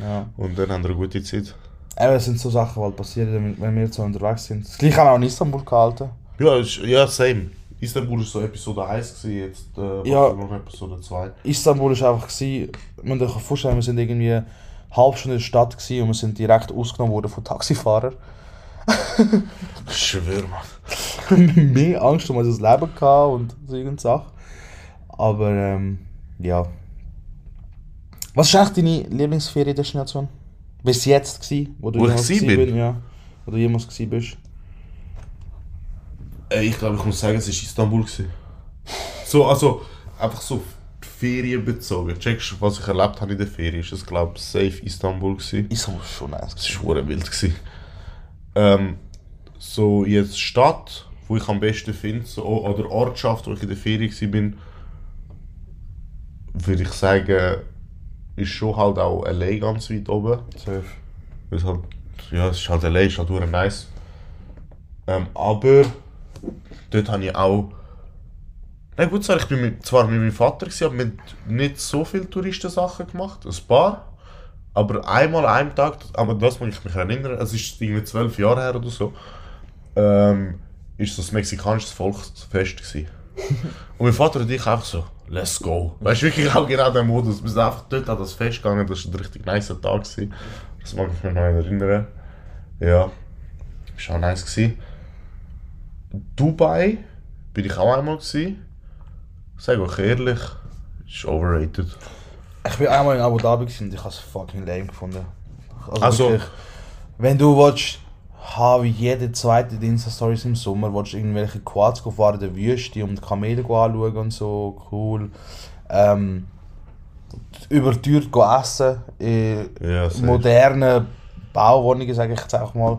B: Ja.
C: Und dann haben wir eine gute Zeit.
B: Eben, es sind so Sachen, die halt passieren, wenn- wir so unterwegs sind. Das gleiche haben wir auch in Istanbul gehalten.
C: Ja, ist, ja, same. Istanbul war so Episode 1, gewesen, jetzt äh,
B: Ja.
C: Episode 2.
B: Istanbul war einfach, gewesen, man muss sich vorstellen, wir sind irgendwie halbe Stunde in der Stadt gewesen und wir sind direkt ausgenommen worden von Taxifahrern.
C: Ich schwöre, Mann.
B: Mehr Angst um unser Leben gehabt und so irgendeine Sache. Aber ähm, ja. Was ist eigentlich deine Lieblingsferiendestination? Bis jetzt gewesen, wo du
C: Wo ich
B: jemals
C: gewesen
B: gewesen
C: bin?
B: Ja. Wo du jemals gewesen bist.
C: Äh, ich glaube, ich muss sagen, es war Istanbul. Gewesen. So, also, einfach so Ferien bezogen. Checkst du, was ich erlebt habe in der Ferien? Ist es, glaube ich, safe Istanbul. Gewesen.
B: Istanbul ist schon nice.
C: Das war wild. Gewesen. Ähm, so jetzt Stadt, wo ich am besten finde, so, oder Ortschaft, wo ich in der Ferien war, würde ich sagen, ist schon halt auch LA ganz weit oben.
B: Safe.
C: Weil es halt, ja, es ist halt LA, ist halt nice. Ähm, aber dort habe ich auch. Na gut, ich bin mit, zwar mit meinem Vater, gewesen, aber wir haben nicht so viele Touristensachen gemacht. Ein paar. Aber einmal an einem Tag, aber das muss ich mich erinnern, es ist irgendwie zwölf Jahre her oder so, ähm, ist das mexikanische Volksfest gewesen. und mein Vater und ich einfach so, let's go. Weißt du, wirklich auch genau der Modus. Wir sind einfach dort an das Fest gegangen, das war ein richtig nice Tag. Gewesen. Das mag ich mich noch erinnern. Ja, das war auch nice. Gewesen. Dubai bin ich auch einmal. Gewesen. Sag euch ehrlich, ist overrated.
B: Ich bin einmal in Abu Dhabi und ich habe es fucking lame gefunden. Also,
C: Also-
B: wirklich, wenn du willst, haben wie jede zweite Insta-Stories im Sommer, willst irgendwelche Quads fahren in der Wüste und Kamele anschauen und so, cool. Ähm, überteuert essen in
C: Ja, safe.
B: modernen Bauwohnungen, sage ich jetzt auch mal,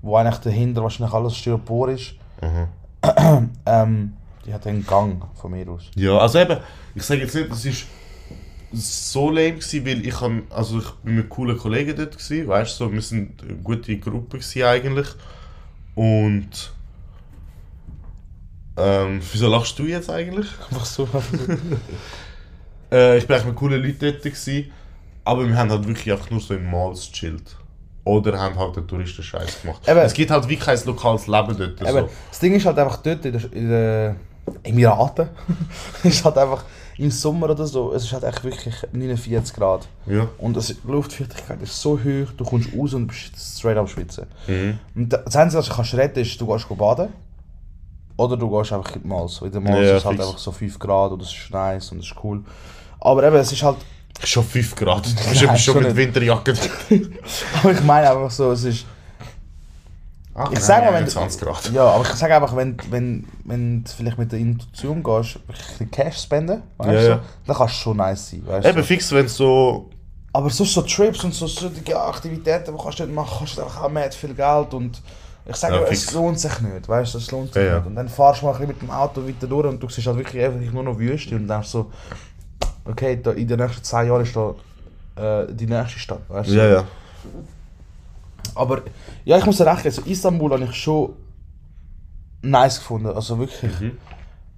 B: wo eigentlich dahinter wahrscheinlich alles Styropor ist.
C: Mhm.
B: ähm, die hat einen Gang von mir aus.
C: Ja, also eben, ich sage jetzt nicht, das ist so lame gewesen, weil ich han, also ich bin mit coolen Kollegen dort gewesen, weißt du, so, wir sind eine gute Gruppe gewesen eigentlich und ähm, wieso lachst du jetzt eigentlich?
B: Einfach so.
C: Äh, ich bin eigentlich mit coolen Leuten dort gewesen, aber wir haben halt wirklich einfach nur so in Malls gechillt. Oder haben halt den Touristenscheiß gemacht.
B: Eben.
C: Es gibt halt wie kein lokales Leben dort.
B: Eben,
C: So.
B: das Ding ist halt einfach dort in den in der Emiraten ist halt einfach im Sommer oder so, es ist halt echt wirklich 49 Grad.
C: Ja.
B: Und die Luftfeuchtigkeit ist so hoch, du kommst raus und bist straight am Schwitzen.
C: Mhm.
B: Und das Einzige, was du kannst retten, ist, du gehst baden. Oder du gehst einfach in die Malz. In der Malz
C: Ja,
B: ist es halt
C: fix.
B: einfach so 5 Grad und das ist nice und das ist cool. Aber eben, es ist halt...
C: Schon 5 Grad. Du bist
B: Nein,
C: schon mit. Winterjacke.
B: Aber ich meine einfach so, es ist...
C: Ach,
B: Ich sag mal, wenn
C: 20 Grad.
B: Ja, aber ich sage einfach, wenn, wenn, wenn du vielleicht mit der Intuition gehst, ein Cash spenden, weißt
C: Ja,
B: du,
C: ja.
B: dann kannst du schon nice sein, weißt
C: Eben
B: du.
C: fix, wenn so.
B: Aber sonst so Trips und so solche Aktivitäten, die kannst du nicht machen, kostet einfach auch mehr viel Geld und ich sage,
C: Ja,
B: es lohnt sich nicht, weißt du, es lohnt sich
C: Ja, ja.
B: nicht. Und dann fahrst du mal ein bisschen mit dem Auto weiter durch und du siehst halt wirklich einfach nur noch Wüste und denkst so, okay, da, in den nächsten 10 Jahren ist da äh, die nächste Stadt, weißt du.
C: Ja, ja.
B: Aber ja, ich muss dir recht also Istanbul habe ich schon nice gefunden. Also wirklich.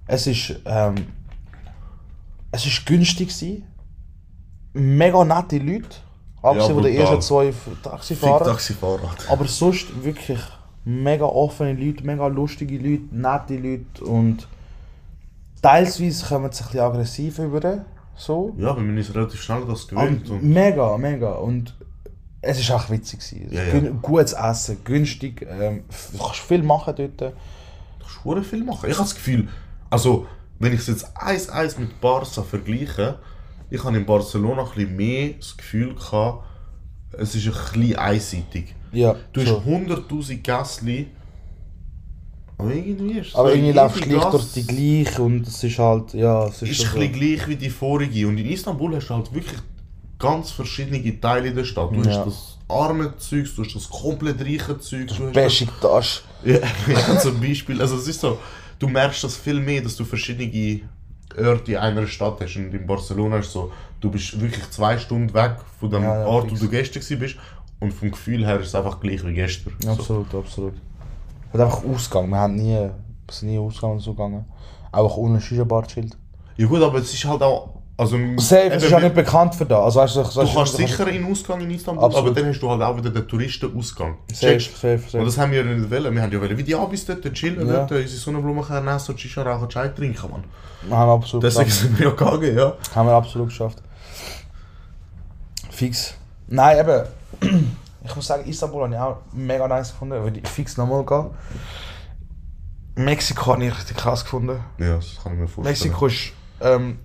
B: Es ist. Ähm, es ist günstig gewesen. Mega nette Leute. Abgesehen von den ersten zwei
C: Fick
B: Taxifahrer. Aber sonst wirklich mega offene Leute, mega lustige Leute, nette Leute und teilweise kommen sie ein bisschen aggressiv über. So.
C: Ja, aber man ist relativ schnell das gewöhnt. Und
B: mega, mega. Und es ist auch witzig. gewesen.
C: Ja, ja.
B: Gutes Essen, günstig. Ähm, du kannst viel machen dort.
C: du kannst viel machen. Ich habe das Gefühl, also, wenn ich es jetzt eins eins mit Barca vergleiche, ich habe in Barcelona ein bisschen mehr das Gefühl gehabt, es ist ein bisschen einseitig.
B: Ja,
C: Du hast
B: schon.
C: 100'000 Gässli, aber irgendwie ist es
B: Aber irgendwie läufst du gleich durch die gleiche und es ist halt, ja, es ist,
C: ist ein bisschen gleich wie die vorige. Und in Istanbul hast du halt wirklich ganz verschiedene Teile der Stadt. Du
B: Ja.
C: hast das arme Zeug, du hast das komplett reiche Zeug. Du hast das. Ja, ja, zum Beispiel. Also es ist so, du merkst das viel mehr, dass du verschiedene Orte in einer Stadt hast. Und in Barcelona ist so, du bist wirklich zwei Stunden weg von dem
B: Ja,
C: Ort, wo du gestern bist. Und vom Gefühl her ist es einfach gleich wie gestern. So.
B: Absolut, absolut. Hat einfach Ausgang. Wir haben nie, sind nie Ausgang so gegangen. Einfach ohne Shisha-Bar chillt.
C: Ja gut, aber es ist halt auch... Also,
B: Safe, es
C: eben,
B: ist auch nicht bekannt für das. Also, weißt du,
C: Du kannst sicher in den Ausgang in Istanbul,
B: Absolut.
C: aber dann hast du halt auch wieder den Touristenausgang.
B: Safe, safe, safe.
C: Und das haben wir ja nicht wollen. Wir haben ja wollen, wie die Abis dort chillen,
B: Ja.
C: dort unsere Sonnenblumenkerne essen und Shisha rauchen, Chai trinken, Mann.
B: haben wir absolut
C: Deswegen
B: geschafft.
C: sind wir ja gegangen, ja.
B: Haben wir absolut geschafft. Fix. Nein, eben. Ich muss sagen, Istanbul habe ich auch mega nice gefunden. Würde ich fix nochmal gehen. Mexiko habe ich richtig krass gefunden.
C: Ja, das kann ich mir vorstellen.
B: Mexiko ist ähm,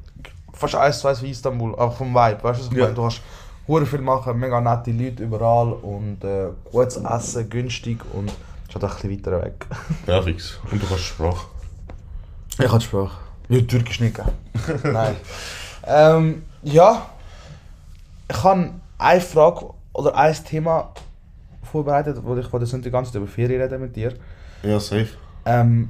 B: fast eins zu eins wie Istanbul, auch vom Vibe. Weißt du, was ich
C: Ja.
B: meine? Du hast hure viel machen, mega nette Leute überall und äh, gutes Essen, günstig und ist halt auch ein bisschen weiter weg.
C: Ja, fix. Und du kannst Sprache.
B: Ich habe Sprache. Ja, Türkisch nicht, gell? Nein. Ähm, ja, ich habe eine Frage oder ein Thema vorbereitet, wo ich wollte sonst die ganze Zeit über Ferien reden mit dir.
C: Ja, safe.
B: Ähm,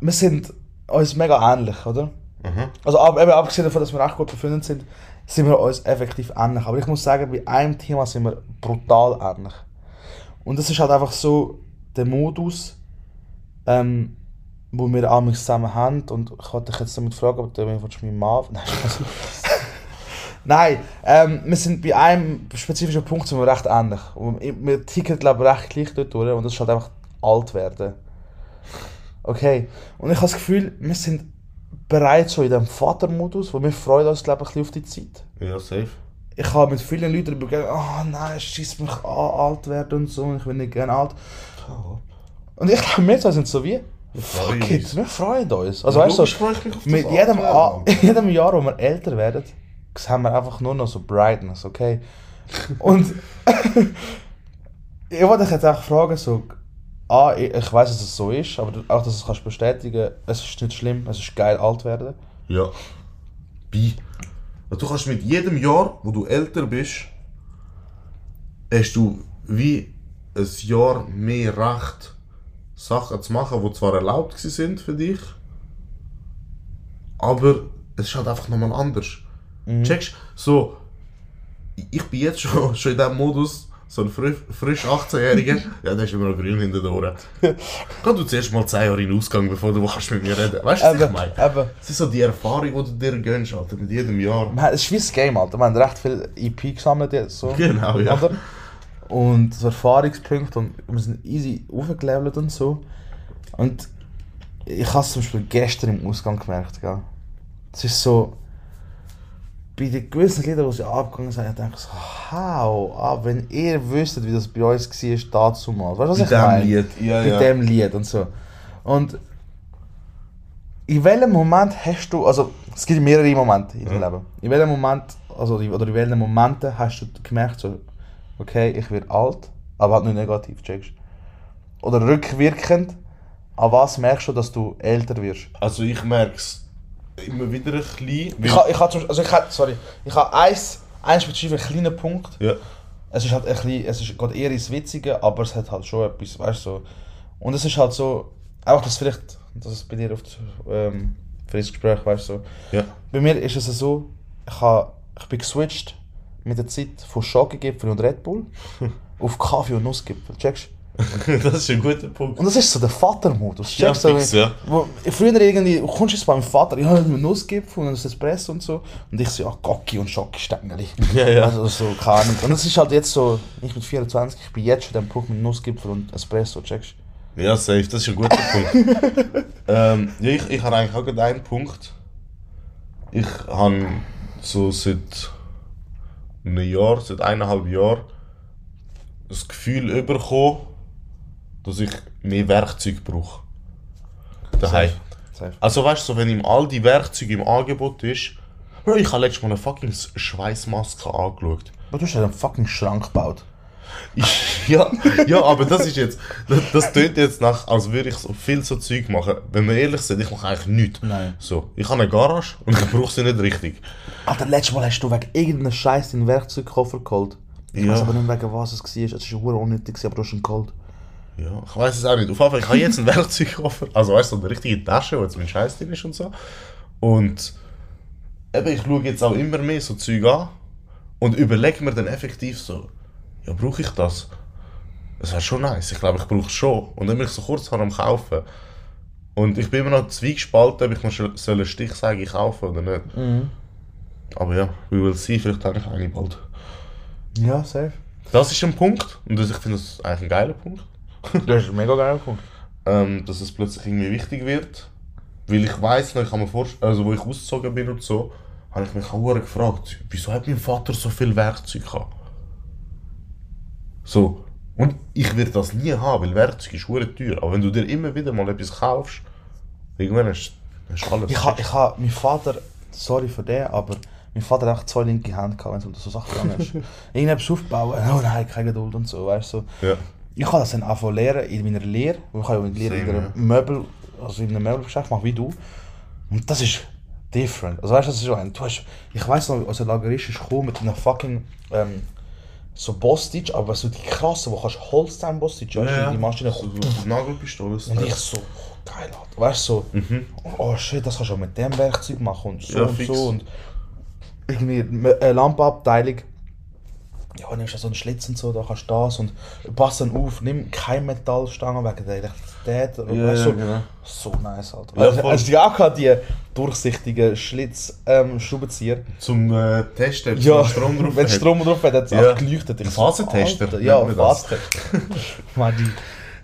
B: wir sind uns mega ähnlich, oder?
C: Aha.
B: Also eben abgesehen davon, dass wir echt gut befreundet sind, sind wir uns effektiv ähnlich. Aber ich muss sagen, bei einem Thema sind wir brutal ähnlich. Und das ist halt einfach so der Modus, ähm, wo wir amigs zusammen haben. Und ich wollte dich jetzt damit fragen, ob du du meinen Mann... Nein. Nein, ähm, wir sind bei einem spezifischen Punkt sind wir recht ähnlich. Und wir ticken, glaube ich, recht gleich dort durch. Und das ist halt einfach alt werden. Okay. Und ich habe das Gefühl, wir sind bereits so in dem Vatermodus, wo wir freuen uns, glaube ich, ein bisschen auf die Zeit.
C: Ja, safe.
B: Ich habe mit vielen Leuten darüber geredet, oh nein, schießt mich an, alt werden und so, und ich will nicht gerne alt. Und ich glaube, wir zwei sind so wie, fuck it, wir freuen uns. Also
C: Ja,
B: weißt du,
C: das
B: mit jedem, A jedem Jahr, wo wir älter werden, haben wir einfach nur noch so Brightness, okay? Und ich wollte dich jetzt auch fragen, so, ah, ich, weiß, dass es so ist, aber auch, dass du es kannst bestätigen, es ist nicht schlimm, es ist geil alt werden.
C: Ja. Bi. Du kannst mit jedem Jahr, wo du älter bist, hast du wie ein Jahr mehr Recht, Sachen zu machen, die zwar erlaubt sind für dich, aber es ist halt einfach nochmal anders. Checkst so, ich bin jetzt schon, schon in diesem Modus, so ein frisch, frisch 18-Jähriger, ja, der ist immer noch grün hinter den Ohren. Geh du zuerst mal 10 Jahre in den Ausgang, bevor du kannst mit mir reden Weißt du, was ich meine?
B: eben.
C: Es ist so die Erfahrung, die du dir gönnst, Alter, mit jedem Jahr.
B: Man Es ist wie ein Game, Alter. Wir haben recht viel EP gesammelt jetzt. So,
C: Genau, ja.
B: Oder? Und so Erfahrungspunkte und wir sind easy aufgelevelt und so. Und ich habe es zum Beispiel gestern im Ausgang gemerkt, gell? es ist so, bei den gewissen Liedern, die sie abgegangen sind, ich denke so, hau ab, wenn ihr wüsstet, wie das bei uns war, dazu mal. Weißt du, was
C: Bei
B: ich
C: dem
B: meine?
C: Lied, ja,
B: Bei
C: ja.
B: dem Lied und so. Und in welchem Moment hast du, also es gibt mehrere Momente in deinem Leben. In welchem Moment, also oder in welchen Momenten hast du gemerkt, so, okay, ich werde alt, aber halt nicht negativ, checkst Oder rückwirkend, an was merkst du, dass du älter wirst?
C: Also ich merke es immer wieder ein bisschen.
B: Ich habe, ich habe, zum- also ich habe, sorry, ich habe eins, einen spezifischen kleinen Punkt.
C: ja.
B: Es ist halt ein bisschen, es ist gerade eher ins Witzige, aber es hat halt schon etwas, weißt du, so. Und es ist halt so, auch das vielleicht, das ist bei dir oft ähm, für das Gespräch, weißt du, so.
C: Ja.
B: Bei mir ist es so, ich, habe, ich bin geswitcht mit der Zeit von Schokogipfel und Red Bull auf Kaffee und Nussgipfel, checkst
C: das ist ein guter Punkt.
B: Und das ist so der Vatermodus,
C: Ja,
B: du?
C: fix, ja.
B: Wo, früher irgendwie, kommst du jetzt beim Vater, ja, einen Nussgipfel und ein Espresso und so, und ich so, ja, Gocki und Schokostängeli.
C: Ja, ja.
B: Also so, keine Ahnung. Und es ist halt jetzt so, ich mit 24, ich bin jetzt schon an dem Punkt mit Nussgipfel und Espresso, checkst
C: Ja, safe, das ist ein guter Punkt. ähm, ja, ich, ich habe eigentlich auch gerade einen Punkt. Ich habe so seit einem Jahr, seit eineinhalb Jahren, das Gefühl bekommen, dass ich mehr Werkzeug brauche. Daheim.
B: Safe.
C: Also weißt du, so, wenn ihm all die Werkzeuge im Angebot ist, Bro, ich habe letztes Mal eine fucking Schweißmaske angeschaut.
B: Aber du hast ja einen fucking Schrank gebaut.
C: Ja, ja, aber das ist jetzt, das, das tönt jetzt nach, als würde ich so viel so Zeug machen. Wenn wir ehrlich sind, ich mache eigentlich nichts.
B: Nein.
C: So, ich habe eine Garage und ich brauche sie nicht richtig.
B: Alter, letztes Mal hast du wegen irgendeinem Scheiß deinen Werkzeugkoffer geholt. Ich
C: Ja.
B: weiß aber nicht wegen was es war. Es war unnötig, aber du hast ihn geholt.
C: Ja, ich weiß es auch nicht. Auf jeden Fall, ich habe jetzt einen Werkzeugkoffer, also weißt du, so eine richtige Tasche, wo jetzt mein Scheiß drin ist und so. Und eben, ich schaue jetzt auch immer mehr so Zeug an und überlege mir dann effektiv so, ja, brauche ich das? Das wäre schon nice. Ich glaube, ich brauche es schon. Und dann bin ich so kurz am Kaufen. Und ich bin immer noch zwiegespalten, ob ich mir soll eine Stichsäge kaufen oder nicht. Aber ja, we will see, vielleicht habe ich eine bald.
B: Ja, safe.
C: Das ist ein Punkt und das, ich finde das eigentlich ein geiler Punkt.
B: Das ist mega geiler Punkt.
C: ähm, dass es plötzlich irgendwie wichtig wird. Weil ich weiß noch, ich kann mir vorstellen, also wo ich ausgezogen bin und so, habe ich mich auch gefragt, wieso hat mein Vater so viel Werkzeug gehabt? So. Und ich werde das nie haben, weil Werkzeug ist verdammt teuer. Aber wenn du dir immer wieder mal etwas kaufst, irgendwann hast hast du alles.
B: Ich habe, ich ha, mein Vater, sorry für den, aber mein Vater hat auch zwei linke Hände gehabt, wenn es um so Sachen gegangen ist. Irgendetwas aufbauen, oh nein, keine Geduld und so, weißt du.
C: Ja.
B: Ich habe das dann angefangen zu lernen in meiner Lehre, weil ich ja in, Lehre in
C: ja.
B: Möbel, also in einem Möbelgeschäft mache wie du. Und das ist different. Also weißt du, das ist so ein, du hast, ich weiß noch, als ein Lagerist ist gekommen mit einer fucking, ähm, so Bostage, aber so die krasse, wo kannst du Holstein Bostage, weißt du, die Maschine
C: so, so Nagelpistole.
B: und ich so, oh, geil, Alter. weißt du, so, oh shit, das kannst du auch mit dem Werkzeug machen und so
C: Ja,
B: und
C: fix.
B: so und irgendwie eine Lampenabteilung. Ja, nimmst du so einen Schlitz und so, da kannst du das und pass dann auf, nimm keine Metallstange wegen der Elektrizität.
C: Ja,
B: weißt du,
C: ja, genau.
B: So nice, Alter.
C: Ja,
B: also,
C: voll.
B: hast du die auch gehabt, die durchsichtigen Schlitz ähm?
C: Zum äh, Testen, ob
B: Ja,
C: Strom drauf
B: wenn. Strom drauf hat, hat es
C: Ja.
B: auch geleuchtet. Ich so,
C: Phasentester nennt
B: Ja. Phasentester.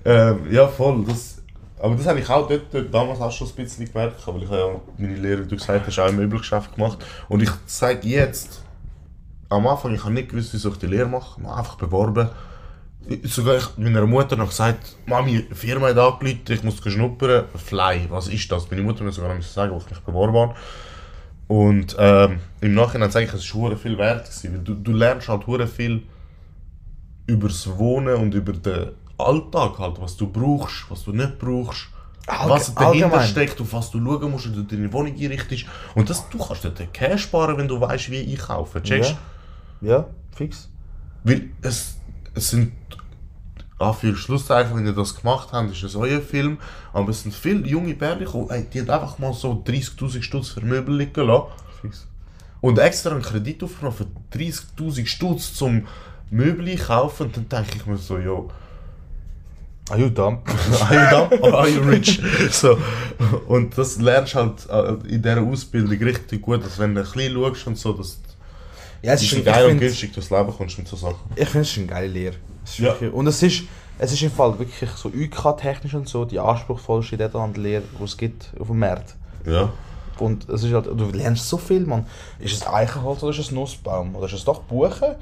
C: Ähm, ja, voll. Das, aber das habe ich auch dort, dort damals auch schon ein bisschen gemerkt, weil ich habe ja meine Lehre, du gesagt hast, auch im Möbelgeschäft gemacht. Und ich sage jetzt, am Anfang, ich habe nicht gewusst, wie ich die Lehre machen, ich habe einfach beworben. Sogar ich meiner Mutter noch gesagt, Mami, die Firma hat angerufen, ich muss schnuppern. Fly, was ist das? Meine Mutter mir sogar noch sagen, wo ich mich beworben habe. Und ähm, im Nachhinein sage ich, es war viel wert. Gewesen, weil du, du lernst halt viel über das Wohnen und über den Alltag halt, was du brauchst, was du nicht brauchst.
B: Allge-
C: was dahinter
B: allgemein.
C: steckt, auf was du schauen musst, wenn du deine Wohnung einrichtest. Und das, du kannst dort Cash sparen, wenn du weißt, wie einkaufen. Checkst?
B: Ja. Ja, fix.
C: Weil es, es sind, ah, für Schlusszeichen, wenn ihr das gemacht habt, ist es euer Film, aber es sind viele junge Bärchen gekommen, die haben einfach mal so 30'000 Stutz für Möbel liegen lassen.
B: Fix.
C: Und extra einen Kredit aufgenommen für 30'000 Stutz zum Möbel kaufen. Und dann denke ich mir so, yo,
B: Are you dumb?
C: are you dumb or are you rich? so. Und das lernst halt äh, in dieser Ausbildung richtig gut, dass wenn du ein bisschen schaust und so, dass
B: Ja, es ist ein,
C: geil und günstig durchs Leben kommst mit so Sachen.
B: Ich finde es ist eine geile Lehre. Es
C: Ja.
B: wirklich, und es ist, es ist im Fall wirklich so UK-technisch und so die anspruchsvollste Detaillierlehre, die es gibt auf dem Markt.
C: Ja.
B: und es ist halt, du lernst so viel, man. Ist es Eichenholz oder ist es Nussbaum? Oder ist es doch Buche?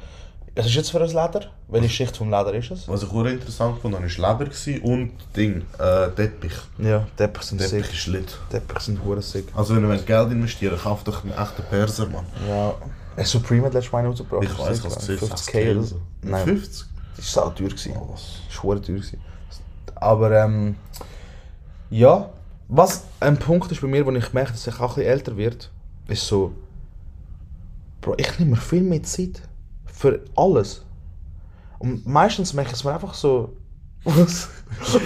B: Was ist jetzt für ein Leder? Welche Schicht vom Leder ist es?
C: Was ich auch interessant fand, war Leder und Ding, äh, Teppich.
B: Ja, Teppich sind
C: Teppich
B: sick.
C: ist lit.
B: Teppich sind hure sick.
C: Also wenn du Geld investieren kauf doch einen echten Perser, Mann.
B: Ja. Äh, Supreme hat letztes Mal rausgebracht.
C: Ich weiß, was
B: Sick,
C: es ist.
B: 50k oder so. Nein,
C: 50?
B: das war sau teuer. gewesen.
C: Oh?
B: Das war teuer. gewesen. Aber ähm, ja, was ein Punkt ist bei mir, wo ich merke, dass ich auch ein bisschen älter wird, ist so, Bro, ich nehme mir viel mehr Zeit für alles. Und meistens merke ich es mir einfach so, was,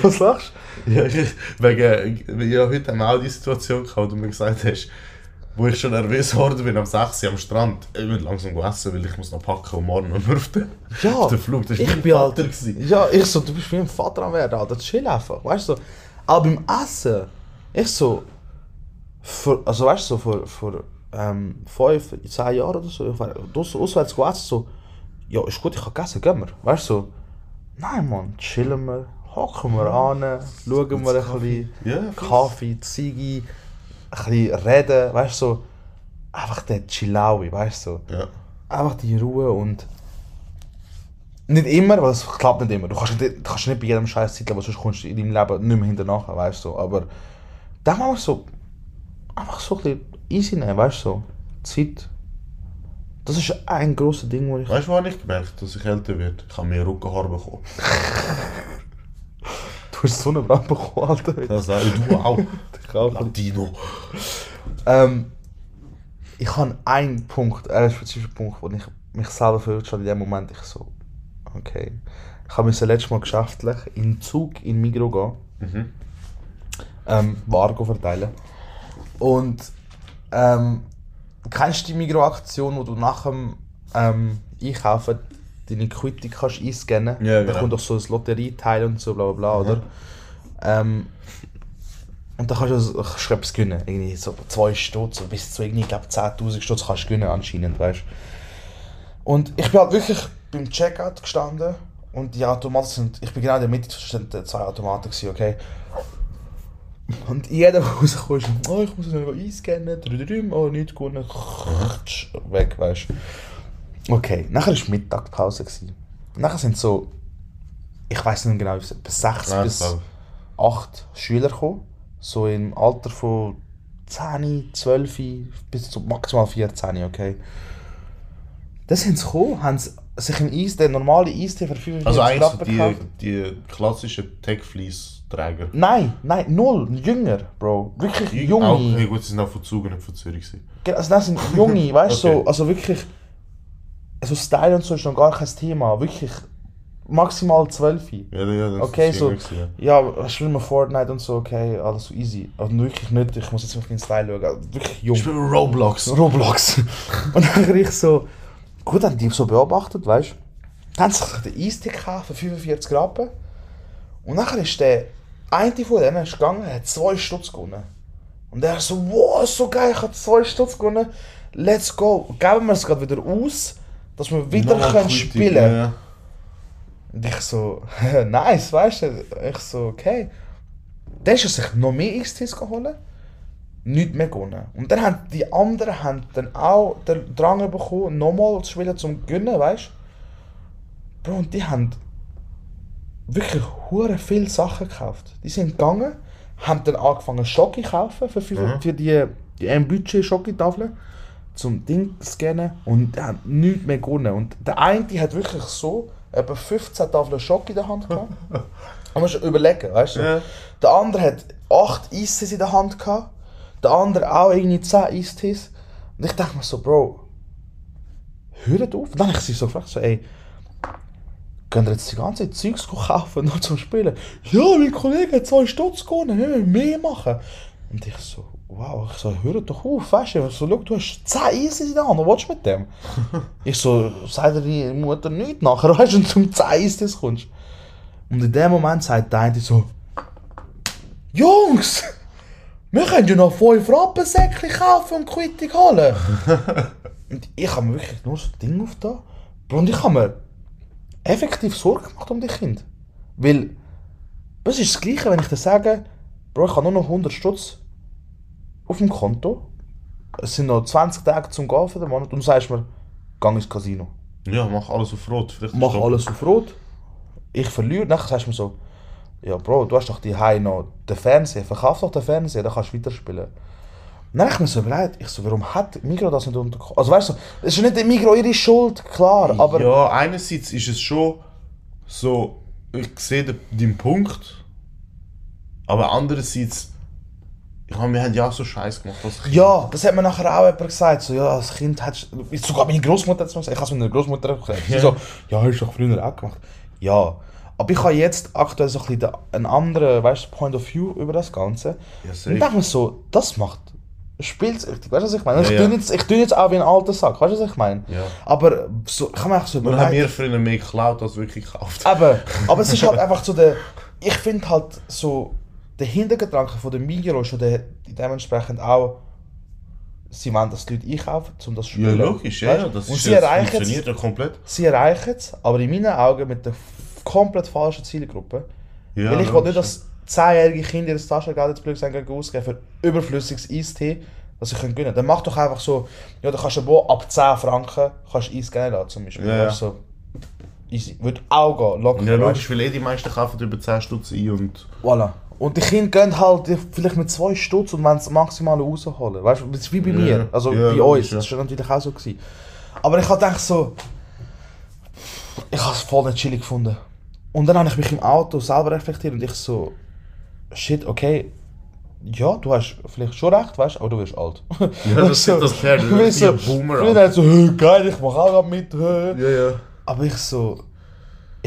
B: was lachst
C: Ja, ich, wegen, ja, heute haben wir auch die Situation gehabt, wo du mir gesagt hast, wo ich schon nervös geworden bin am 6 Uhr am Strand. Ich will langsam essen, weil ich muss noch packen und morgen noch auf den,
B: Ja,
C: auf den Flug. Das war mein
B: bin
C: Vater.
B: Alter.
C: gewesen.
B: Ja, ich so, du bist wie ein Vater am werden, Alter. Chill einfach, weißt du. So. Aber beim Essen, ich so, für, also weißt du, so vor, vor ähm, fünf, zehn Jahren oder so, ich war aus- auswärts go essen, so, ja, ist gut, ich habe gegessen, gehen wir. Weißt du, so, nein, Mann, chillen wir, hocken wir an, schauen wir ein bisschen,
C: Ja,
B: Kaffee, Ziege, ein bisschen reden, weißt du, so, einfach der Chillaui, weißt du. So
C: Ja.
B: einfach die Ruhe und nicht immer, weil es klappt nicht immer. Du kannst nicht, du kannst nicht bei jedem Scheiß Zeit leben, sonst kommst du in deinem Leben nicht mehr hinterher, weißt du. Aber dann mal so einfach so ein bisschen easy nehmen, weißt du. So. Zeit. Das ist ein grosses Ding, wo ich.
C: Weißt du, wann ich gemerkt dass ich älter werde? Ich habe mehr Rückenhaar bekommen.
B: Du hast Sonnenbrand bekommen, Alter.
C: Das ich, du auch.
B: Ich auch.
C: Latino.
B: Ähm, ich habe einen Punkt, einen spezifischen Punkt, wo ich mich selber fühle, schon in dem Moment, ich so, okay. Ich habe mir letztes Mal geschäftlich in Zug in Migro gehen,
C: Mhm.
B: ähm, Ware go verteilen. Und ähm, kennst du die Migro-Aktion, wo du nach dem ähm, Einkaufen deine Quittung kannst einscannen
C: Ja,
B: Da
C: genau.
B: kommt doch so ein Lotterieteil und so, bla bla bla, oder? Ähm, und da kannst du kannst du etwas gewinnen. Irgendwie so 2 Stutz bis zu irgendwie, ich glaube 10'000 Stutz kannst du gewinnen anscheinend, weißt Und ich bin halt wirklich beim Checkout gestanden und die Automaten sind, ich bin genau in der Mitte zwischen den zwei Automaten gewesen, okay? Und jeder, der rauskommt, oh, ich muss noch einscannen, oh, nichts gewonnen, weg, weißt Okay, nachher war Mittagspause. gewesen. Nachher sind so, ich weiß nicht genau, bis sechs
C: Ja,
B: bis
C: glaub.
B: acht Schüler gekommen. So im Alter von 10, 12 bis zu maximal 14, okay. Dann sind sie gekommen, haben sich im Eis, den normalen Eistee für 45
C: Also eigentlich so die, die klassischen Tech-Fleece-Träger.
B: Nein, nein, null, jünger, Bro. Wirklich junge.
C: Auch, hey, gut, sie sind auch von Zug und nicht von Zürich.
B: Also das sind junge, weißt du,
C: Okay.
B: so, also wirklich, also Style und so ist noch gar kein Thema, wirklich maximal 12.
C: Ja, ja, das
B: Okay,
C: ist
B: so,
C: ja.
B: ja, spielen wir Fortnite und so, okay, alles so easy. Aber wirklich nicht, ich muss jetzt auf den Style schauen, also wirklich jung.
C: Ich spiele Roblox.
B: Roblox. und dann ich so, gut, haben die so beobachtet, weißt du, dann haben sie sich den Eistee gekauft für 45 Rappen. Und nachher ist der eine von denen ist gegangen, hat zwei Stutz gewonnen. Und er so, wow, so geil, ich habe zwei Stutz gewonnen, let's go. Geben wir es gerade wieder aus, dass wir wieder können spielen
C: ja.
B: Und ich so, nice, weißt du? Ich so, okay. Dann ist er sich noch mehr Eistees geholt, nichts mehr gewonnen. Und dann haben die anderen haben dann auch den Drang bekommen, nochmal zu spielen, zum gewinnen, weißt du? Bro, und die haben wirklich hure viele Sachen gekauft. Die sind gegangen, haben dann angefangen Schoki zu kaufen für, für, für die, die ein Budget Schokitafel zum Ding scannen und die haben nichts mehr gewonnen. Und der eine die hat wirklich so etwa 15 Tafeln Schoki in der Hand gehabt. Man muss überlegen, weißt du?
C: Ja.
B: Der andere hat 8 Eistees in der Hand gehabt, der andere auch irgendwie 10 Eistees. Und ich dachte mir so, Bro, hört auf. Und dann habe ich sie so gefragt, so, ey, könnt ihr jetzt die ganze Zeit Zeugs kaufen, nur zum Spielen? Ja, mein Kollege hat zwei Stutz gewonnen, wir müssen mehr machen. Und ich so, wow, ich so, hör doch auf, weißt du, so, schau, du hast 10 Eises in der Hand, was willst du mit dem? ich so, sag dir die Mutter nicht nachher, weißt du, du zum 10 Eises kommst. Und in dem Moment sagt der eine so, Jungs, wir können ja noch 5 Rappensäckchen kaufen und Quittung holen. und ich habe mir wirklich nur so ein Ding auf da. Und ich habe mir effektiv Sorgen gemacht um die Kinder. Weil, das ist das Gleiche, wenn ich dir sage, Bro, ich habe nur noch 100 Stutz auf dem Konto. es sind noch 20 Tage zum Gehen für den Monat und du sagst mir, gang ins Casino.
C: Ja, mach alles auf Rot. Vielleicht
B: Mach
C: das-
B: alles auf Rot. Ich verliere. Nachher sagst du mir so, ja Bro, du hast doch die Hause noch den Fernseher, verkauf doch den Fernseher, dann kannst du weiterspielen. Dann habe ich mir so überlegt, ich so, warum hat Migro das nicht unterkommen? Also weißt du, es ist nicht der Migro ihre Schuld, klar, aber
C: ja, einerseits ist es schon so, ich sehe den Punkt, aber andererseits, ich meine, wir haben ja auch so Scheiß gemacht als Kind.
B: Ja, das hat mir nachher auch jemand gesagt. So, ja, als Kind du. Sogar meine Großmutter hat es mir gesagt. Ich habe es meiner Großmutter auch gesagt. Sie
C: Ja.
B: so, ja, hast du doch früher auch gemacht. Ja. Aber ich habe jetzt aktuell so ein bisschen einen anderen weißt, Point of View über das Ganze.
C: Ja,
B: und
C: safe.
B: ich dachte mir so, das macht. Spielt richtig. Weißt du, was ich meine?
C: Ja,
B: ich,
C: ja.
B: tue jetzt, ich tue jetzt auch wie ein alter Sack. Weißt du, was ich meine?
C: Ja.
B: Aber so, ich habe mir auch so
C: Wir haben mir früher mehr geklaut, als wirklich gekauft.
B: aber, aber es ist halt einfach so der. Ich finde halt so. Der Hintergedanke von der Migros ist schon der, dementsprechend auch. Sie wollen, dass die Leute einkaufen, um das zu
C: Ja,
B: spielen.
C: logisch, ja,
B: Weißt?
C: ja, das,
B: Und
C: ist,
B: sie
C: das
B: erreichen
C: funktioniert ja komplett.
B: sie erreichen es, aber in meinen Augen mit der komplett falschen Zielgruppe.
C: Ja,
B: Weil ich will
C: logisch,
B: nicht, dass 10-jährige Kinder ihr Taschengeld jetzt blöd ausgeben für überflüssiges Eistee, das sie können gewinnen. Dann mach doch einfach so, ja, dann kannst du wo ab 10 Franken kannst Eis geben lassen, zum Beispiel.
C: Ja, ja.
B: Weißt du, so, easy. Würde auch gehen, locker.
C: Ja, logisch, weil eh die meisten kaufen über 10 Stutz ein und...
B: Voilà. Und die Kinder gehen halt vielleicht mit zwei Stutz und wollen das Maximale rausholen. Weißt du, das ist wie bei mir. Also
C: Ja,
B: bei uns. Das war natürlich auch so. Gewesen. Aber ich habe gedacht so. Ich habe es voll nicht chillig gefunden. Und dann habe ich mich im Auto selber reflektiert und ich so. Shit, okay. Ja, du hast vielleicht schon recht, weißt du, aber du wirst alt.
C: Ja, das ist das Pferd, du
B: du,
C: ein Boomer,
B: Früher so, «Hö, geil, ich mache auch mit. hö.»
C: Ja, ja.
B: Aber ich so.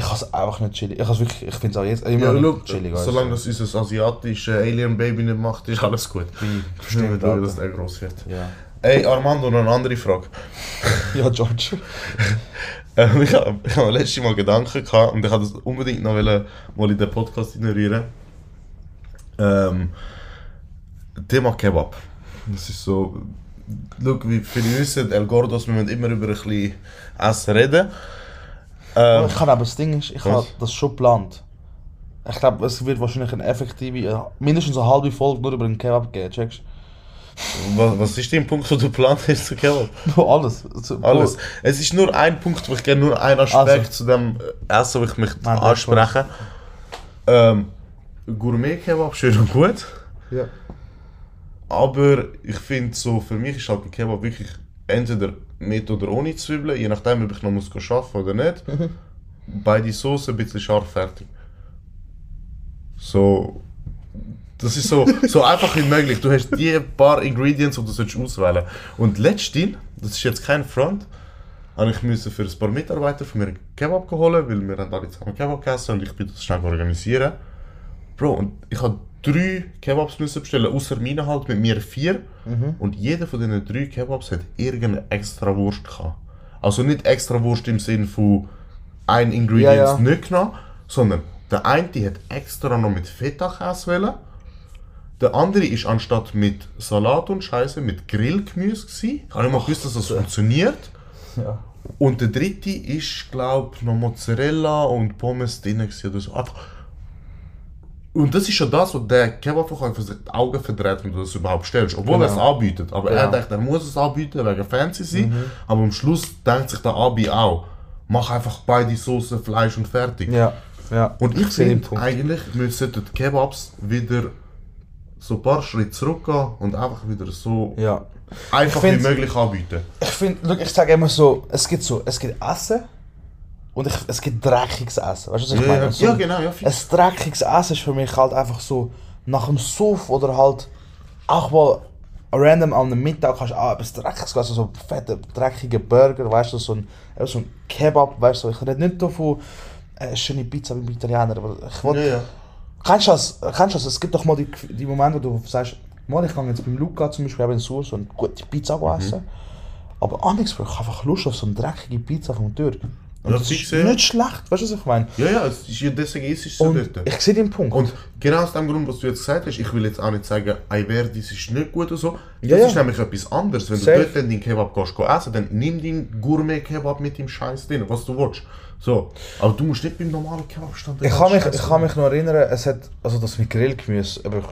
B: Ich habe es einfach nicht chillig. Ich, has wirklich, ich finde es auch jetzt immer
C: Ja, look,
B: nicht chillig.
C: solange das unser asiatisches Alien-Baby nicht macht, ist alles gut.
B: Bestimmt,
C: Stimmt, dass
B: Alter.
C: der groß wird.
B: Ja.
C: Ey, Armando, noch eine andere Frage.
B: Ja, George.
C: Ähm, ich habe ich hab letztes Mal Gedanken gehabt und ich wollte das unbedingt noch wollen, mal in den Podcast ignorieren. Ähm, Thema Kebab. Das ist so. Schau, wie viele wissen, El Gordos, wir müssen immer über ein bisschen Essen reden. Ähm,
B: Ich kann aber das Ding ist, ich habe das schon geplant. Ich glaube, es wird wahrscheinlich eine effektive, äh, mindestens eine halbe Folge nur über den Kebab geben, checkst
C: was, was ist dein Punkt, wo du geplant hast zu Kebab?
B: Alles.
C: Alles. Es ist nur ein Punkt, wo ich gerne nur einen Aspekt
B: Also.
C: zu dem äh, Essen, wo ich mich
B: Nein,
C: anspreche. Ähm, Gourmet-Kebab, schön und gut.
B: Ja.
C: Aber ich finde so, für mich ist halt ein Kebab wirklich entweder mit oder ohne Zwiebeln, je nachdem, ob ich noch muss arbeiten oder nicht. Beide Soßen ein bisschen scharf fertig. So. Das ist so, so einfach wie möglich. Du hast die paar Ingredients, die du auswählen Und letztens, das ist jetzt kein Front, habe ich müssen für ein paar Mitarbeiter von mir einen Kebab holen, weil wir haben alle zusammen Kebab gegessen und ich bin das schnell organisieren. Bro, und ich habe drei Kebabs müssen bestellen, außer meine halt, mit mir vier. Und jeder von diesen drei Kebabs hat irgendeine extra Wurst gehabt. Also nicht extra Wurst im Sinn von ein Ingredient
B: Ja, ja.
C: nicht genommen, sondern der eine hat extra noch mit Feta-Käse wollen. Der andere ist anstatt mit Salat und Scheiße mit Grillgemüse gsi. Ich habe nicht mal gewusst, dass das funktioniert.
B: Ja.
C: Und der dritte ist, glaube ich, noch Mozzarella und Pommes drin gewesen oder so. Einfach. Und das ist schon das, was der Kebabverkäufer sich die Augen verdreht, wenn du das überhaupt stellst. Obwohl er es
B: Genau.
C: anbietet. Aber er
B: Genau.
C: denkt, er muss es anbieten, wegen fancy sein. Aber am Schluss denkt sich der Abi auch, mach einfach beide Soßen, Fleisch und fertig.
B: Ja. ja.
C: Und ich
B: sehe den
C: finde, eigentlich müssen die Kebabs wieder so ein paar Schritte zurückgehen und einfach wieder so
B: Ja.
C: einfach
B: Ich
C: wie möglich anbieten.
B: Ich finde, ich sage immer so, es gibt so, es gibt Essen und ich, es gibt dreckiges Essen. Weißt du, was ich
C: Ja,
B: meine? So
C: ja, genau, ja.
B: Ein dreckiges Essen ist für mich halt einfach so nach dem Suff oder halt auch mal random am Mittag kannst du auch etwas Dreckiges, also so fette, dreckige Burger, weißt du, so ein, so ein Kebab, weißt du, ich rede nicht davon, äh, schöne Pizza beim Italiener, aber ich will,
C: Ja, ja.
B: Kennst du das? Kennst du das? Es gibt doch mal die, die Momente, wo du sagst, mal, ich kann jetzt beim Luca zum Beispiel eben so, so eine gute Pizza
C: Mhm.
B: essen. Aber nichts, ich habe einfach Lust auf so eine dreckige Pizza vom Türk. Und
C: Ja,
B: das ist
C: ja.
B: nicht schlecht, weißt du, was ich meine?
C: Ja, ja, es ist, deswegen ist es so dort.
B: ich sehe den Punkt.
C: Und genau aus dem Grund, was du jetzt gesagt hast, ich will jetzt auch nicht sagen, Ayverdis ist nicht gut oder so. Das
B: Ja, ja.
C: ist nämlich etwas anderes. Wenn
B: Safe.
C: du dort deinen Kebab gehst, geh essen, dann nimm deinen Gourmet-Kebab mit dem Scheiß drin, was du willst. So. Aber du musst nicht beim normalen Kebabstand
B: Ich kann mich, ich kann mich noch erinnern, es hat, also das mit Grillgemüse, aber ich,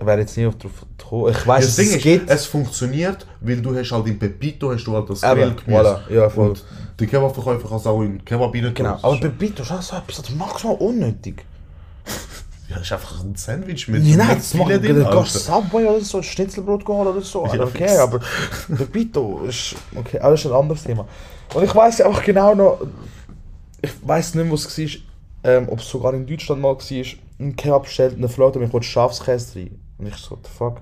B: wäre jetzt nie auf drauf gekommen. Ich weiß,
C: das Ding
B: es gibt.
C: es funktioniert, weil du hast halt im Pepito hast du halt das Grillgemüse.
B: voilà, ja, voll.
C: Und der Kebabverkäufer kann es auch in Kebab rein
B: Genau, aber bei Bito ist auch so etwas, das maximal unnötig.
C: Ja, das ist einfach ein Sandwich mit
B: Ja, nein, das macht du
C: drin,
B: gehst
C: Alter.
B: Subway oder so, ein Schnitzelbrot geholt oder so,
C: Ja,
B: care, aber der Bito ist, okay, aber das ist ein anderes Thema. Und ich weiß einfach genau noch, ich weiß nicht was es war, ähm, ob es sogar in Deutschland mal war, ein Kebab bestellt und eine Frau hat mich wollte Schafskäse rein. Und ich so, the fuck?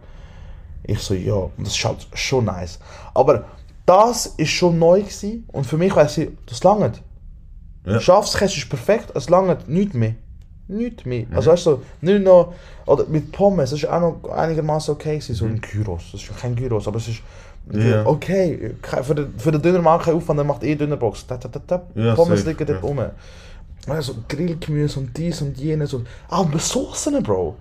B: Ich so, ja, und das ist halt schon nice. Aber das ist schon neu gewesen und für mich weiss ich, das langt.
C: Ja.
B: Schafskäse ist perfekt, es langt nichts mehr. Nichts mehr.
C: Mhm.
B: Also weißt du, nicht noch, oder mit Pommes, das ist auch noch einigermaßen okay gewesen, so ein Gyros. Das ist kein Gyros, aber es ist
C: Mhm. Ja.
B: okay. Für den, für den Dönermann kein Aufwand, der macht eh Dönerbox. Da, da, da, da.
C: Ja,
B: Pommes
C: safe,
B: liegen dort
C: ja.
B: rum. Also Grillgemüse und dies und jenes und... Ah, und Soßen, Bro.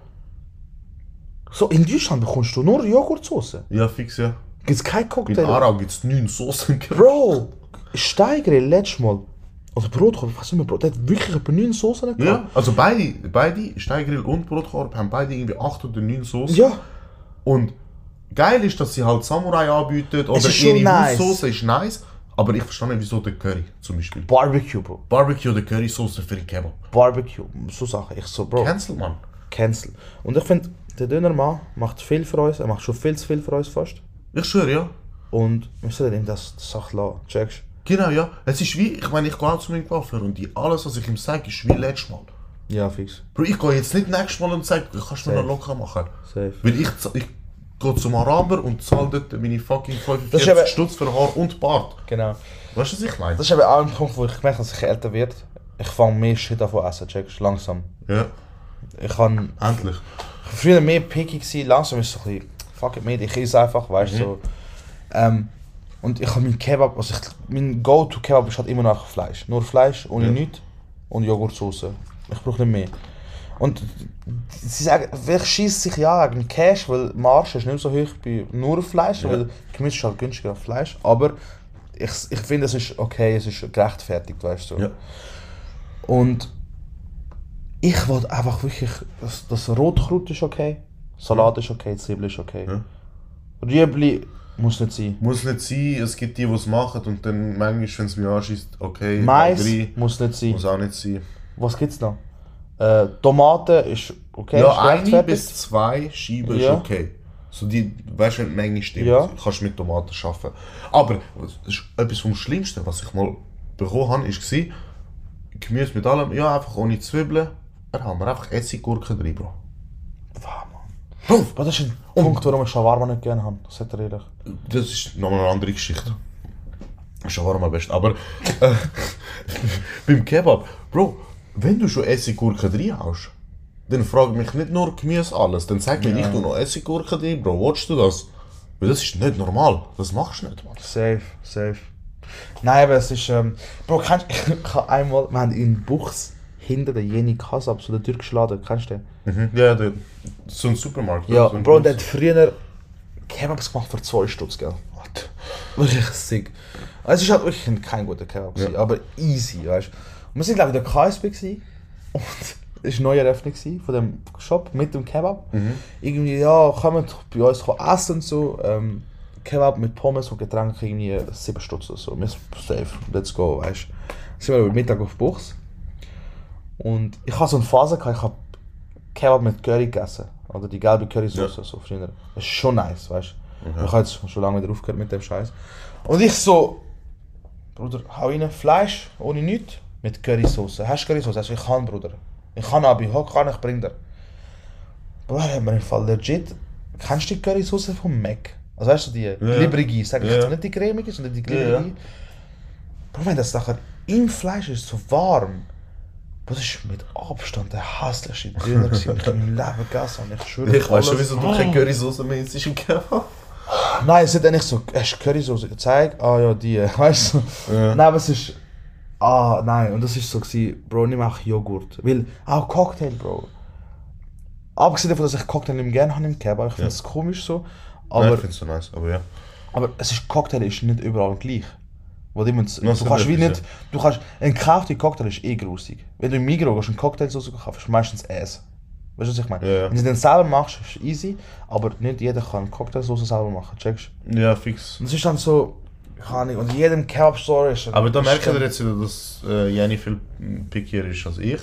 B: So, in Deutschland bekommst du nur Joghurtsoße.
C: Ja, fix, ja.
B: Gibt es kein
C: In
B: Cocktail.
C: Aarau gibt es neun Soßen.
B: Bro, Steigrill letztes Mal. Oder Brotkorb, was immer, Bro. Der hat wirklich etwa 9 Soßen gehabt.
C: Ja, also beide, beide Steigrill und Brotkorb haben beide irgendwie acht oder neun Soßen.
B: Ja.
C: Und geil ist, dass sie halt Samurai anbieten oder ihre
B: nice.
C: Haussoße ist nice. Aber ich verstehe nicht, wieso der Curry zum Beispiel.
B: Barbecue, Bro.
C: Barbecue oder Currysoße für den Kebab.
B: Barbecue. So Sachen. Ich so, Bro.
C: Cancel, Mann.
B: Cancel. Und ich finde, der Dönermann macht viel für uns. Er macht schon viel zu viel für uns fast.
C: Ich schwöre, ja.
B: Und wir sollten ihm das, Sache lassen. Checkst
C: Genau, ja. Es ist wie, ich meine, ich gehe auch zu meinem Coiffeur und die, alles, was ich ihm sage, ist wie letztes Mal.
B: Ja, fix.
C: Bro, ich gehe jetzt nicht nächstes Mal und sage, kannst du mir noch locker machen.
B: Safe.
C: Weil ich, ich gehe zum Araber und zahle dort meine fucking
B: Das ist
C: 45
B: eben-
C: Stutz für Haar und Bart.
B: Genau.
C: Weißt du, was ich meine?
B: Das ist eben auch ein Punkt, wo ich merke, dass ich älter werde. Ich fange mehr Shit an zu essen, checkst Langsam.
C: Ja,
B: Ich kann
C: endlich.
B: Früher mehr picky, gewesen, langsam ist es so ein bisschen, fuck it, mate, ich esse einfach, weißt du, so. Ähm, und ich habe meinen Kebab, also ich, mein Go-To-Kebab ist halt immer noch Fleisch. Nur Fleisch, ohne
C: Ja.
B: nichts und Joghurtsoße. Ich brauche nicht mehr. Und sie sagen, vielleicht schießt sich ja gegen Cash, weil Marge ist nicht so hoch bei nur Fleisch,
C: Ja.
B: weil Gemüse ist halt günstiger als Fleisch. Aber ich, ich finde, es ist okay, es ist gerechtfertigt, weißt du.
C: Ja.
B: Und ich wollte einfach wirklich, das, das Rotkraut ist okay, Salat ist okay, Zwiebel ist okay.
C: Ja.
B: Rüebli muss nicht sein.
C: Muss nicht sein, es gibt die, die es machen und dann manchmal, wenn es mir anschießt, okay,
B: Mais
C: drei,
B: muss nicht sein.
C: muss auch nicht sein.
B: Was gibt's noch? Äh, Tomate ist okay,
C: ja,
B: ist
C: eine bis zwei Scheiben
B: Ja.
C: ist okay. So die, weißt du, wenn die Menge stimmt,
B: Ja.
C: kannst du mit Tomaten arbeiten. Aber etwas vom Schlimmsten, was ich mal bekommen habe, war Gemüse mit allem, ja, einfach ohne Zwiebeln. Da haben wir einfach Essiggurken drin, Bro.
B: Wow, Mann. Bro, das ist ein Punkt, warum ich Shawarma nicht gerne habe. Das ist ehrlich.
C: Das ist nochmal eine andere Geschichte. Schon war mal best. Aber äh, beim Kebab, Bro, wenn du schon Essiggurken drin hast, dann frag mich nicht nur Gemüse alles. Dann sag mir,
B: Ja.
C: ich tu noch Essiggurken drin, Bro. Willst du das? Weil das ist nicht normal. Das machst du nicht, Mann.
B: Safe, safe. Nein, aber es ist. Ähm, Bro, kennst ich habe einmal, wir haben in Buchs hinter der Jeni Kasab, so der türkische Laden, kennst du den?
C: Mhm. Ja, der, so ein Supermarkt.
B: Ja,
C: so ein
B: Bro, der hat früher Kebabs gemacht für 2 Stutz, gell?
C: What?
B: Wirklich sick. Also, Es ist halt wirklich kein guter Kebab,
C: Ja.
B: aber easy, weißt du. Wir sind, glaube ich, in der KSB gewesen, und es war eine neue Eröffnung von dem Shop mit dem Kebab. Irgendwie, ja, kommt bei uns essen und so. Ähm, Kebab mit Pommes und Getränken irgendwie 7 Stutz oder so. Wir sind safe, let's go, weißt du. Sind wir über Mittag auf Buchs. Und ich hatte so eine Phase, gehabt, ich habe Kebab mit Curry gegessen. Oder die gelbe Currysoße, so früher. Das ist schon nice, weißt du. Ich habe jetzt schon lange wieder aufgehört mit dem Scheiß. Und ich so, Bruder, hau rein, Fleisch ohne nichts mit Currysoße. Hast du Currysoße? Also ich kann, Bruder. Ich kann, Abi, hock kann, ich bring dir. Bruder, hat mir im Fall legit, kennst du die Currysoße vom Mac? Also weißt du, die glibberige, sag ich
C: Ja.
B: jetzt nicht die cremige, sondern die
C: Ja, ja.
B: glibberige. Bro, wenn das nachher im Fleisch ist, so warm, Das ist mit Abstand der hässlichste Döner, den ich in meinem Leben gegessen habe. Ich schwöre.
C: Ich weiß schon, wieso du keine Currysoße mehr isst im Kebab.
B: Nein, es ist dann nicht so, hast du Currysoße? Zeig, ah ja, die, weißt du?
C: Ja.
B: Nein, aber es ist, ah nein, und das ist so gewesen, Bro, nimm auch Joghurt. Weil, auch Cocktail, Bro. Abgesehen davon, dass ich Cocktail nicht gerne habe im Kebab, ich finde es komisch so,
C: Aber
B: aber,
C: ich finde es so nice, aber ja.
B: aber es ist, Cocktail ist nicht überall gleich. Wo die, du
C: Das
B: kannst wie nicht, du kannst, ein gekaufter Cocktail ist eh grusig. Wenn du im Migros gehst und Cocktailsoße kaufst, ist meistens Ass. Weißt du, was ich meine?
C: Ja.
B: Wenn du den selber machst, ist easy, aber nicht jeder kann Cocktailsoße selber machen, checkst du?
C: Ja, fix.
B: Und es ist dann so, keine Ahnung, und in jedem Kebab-Store ist
C: Aber da merkt ihr jetzt wieder, dass äh, Jenny viel pickier ist als ich.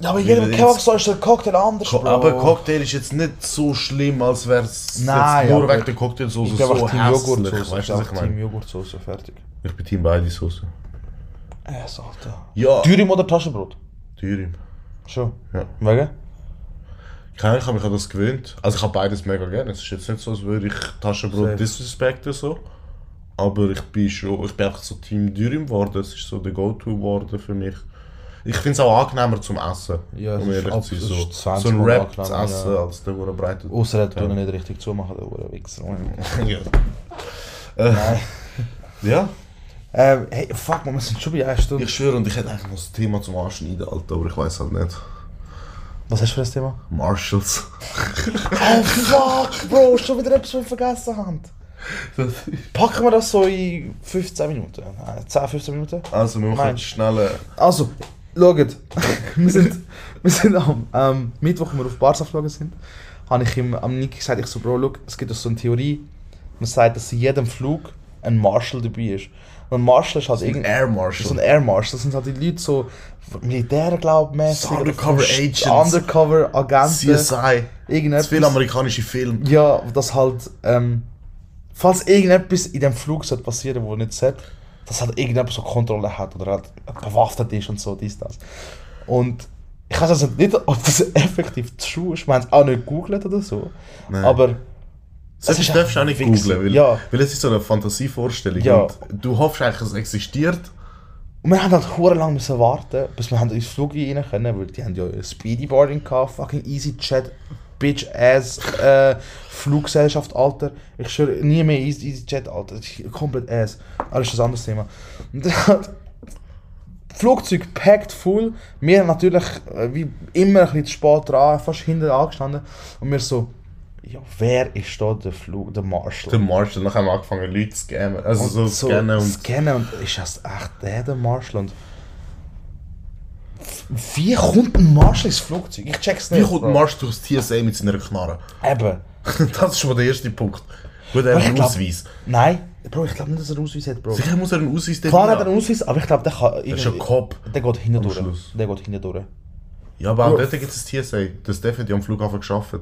B: Ja, aber in jedem Kebab-Store ist der Cocktail anders, Bro.
C: aber Cocktail ist jetzt nicht so schlimm, als wäre es nur wegen der Cocktailsoße
B: ich
C: so hässlich.
B: Ich
C: du, was ich
B: einfach Team? Joghurtsoße, fertig.
C: Ich bin Team beide Soße.
B: Es, Alter.
C: Ja.
B: Dürüm oder Taschenbrot?
C: Dürüm.
B: Schon.
C: Ja.
B: Wegen?
C: Keine ich habe mich an das gewöhnt. Also ich habe beides mega gerne. Es ist jetzt nicht so, als würde ich Taschenbrot
B: Safe.
C: disrespekten so. Aber ich bin schon, ich bin einfach so Team Dürüm geworden. Es ist so der Go-To geworden für mich. Ich finde es auch angenehmer zum Essen.
B: Ja, es
C: um ehrlich zu sein. So,
B: ist 20
C: so ein Rap zu essen,
B: ja.
C: als der, der breitet.
B: Außer er tut nicht richtig zumachen, der Hure Wichser.
C: ja. Äh, ja.
B: Ähm, hey, fuck, man, wir sind schon bei einer Stunde.
C: Ich schwöre, und ich hätte eigentlich noch das Thema zum Anschneiden, Alter, aber ich weiß halt nicht.
B: Was hast du für ein Thema?
C: Marshalls.
B: Oh fuck, Bro, schon wieder etwas, was wir vergessen haben. Packen wir das so in 15 Minuten? Äh, 10, 15 Minuten?
C: Also, wir machen jetzt schnell. äh,
B: Also, schaut, wir sind, wir sind am ähm, Mittwoch, als wir auf Barca geflogen sind, habe ich ihm am Nick gesagt, ich so, Bro, look, es gibt so eine Theorie, man sagt, dass in jedem Flug ein Marshal dabei ist. Und ein Marshal ist halt
C: Ein. Air
B: So
C: Marshal.
B: ein Air Marshal, das sind halt die Leute so Militär, glaub mäßig.
C: So Undercover Agents.
B: Undercover Agenten.
C: CSI.
B: Irgendetwas.
C: Zu viele amerikanische Filme.
B: Ja, das halt, ähm, falls irgendetwas in dem Flug sollte passieren, wo nicht sollte, dass halt irgendjemand so Kontrolle hat oder halt bewaffnet ist und so, dies, das. Und ich weiß also nicht, ob das effektiv true ist. Wir haben es auch nicht gegoogelt oder so.
C: Nein.
B: Aber
C: Das
B: ist
C: darfst du auch nicht googlen, weil,
B: Ja.
C: weil es ist so eine Fantasievorstellung.
B: Ja.
C: Und du hoffst eigentlich, es existiert.
B: Und wir haben halt hure lang müssen warten, bis wir haben ins Flug rein können, weil die haben ja Speedyboarding gehabt, fucking EasyJet, bitch ass äh, Fluggesellschaft, Alter. Ich schwöre, nie mehr Easy- EasyJet, Alter. Komplett ass. Das ist ein anderes Thema. Und dann hat Flugzeug packed full. Wir natürlich, äh, wie immer, ein bisschen zu spät dran, fast hinten angestanden. Und wir so, ja, wer ist da der Flug, der Marshal?
C: Der Marshall, dann haben wir angefangen, Leute zu scannen. Also so,
B: Und
C: scannen und.
B: scannen und ist das echt der, der Marshall? Und wie kommt ein Marshall ins Flugzeug? Ich check's nicht.
C: Wie kommt ein Marshall durchs TSA mit seiner Knarre?
B: Eben.
C: das ist schon mal der erste Punkt. Gut, er hat einen Ausweis.
B: Nein, Bro, ich glaube nicht, dass er einen Ausweis hat, Bro.
C: Sicher muss er einen Ausweis dort
B: Klar hat er
C: haben.
B: einen Ausweis, aber ich glaube, der kann.
C: ist ein Cop.
B: Der geht hinten durch. Der geht hinten durch.
C: Ja, aber auch dort gibt es das TSA. Das Stefan die am Flughafen geschafft.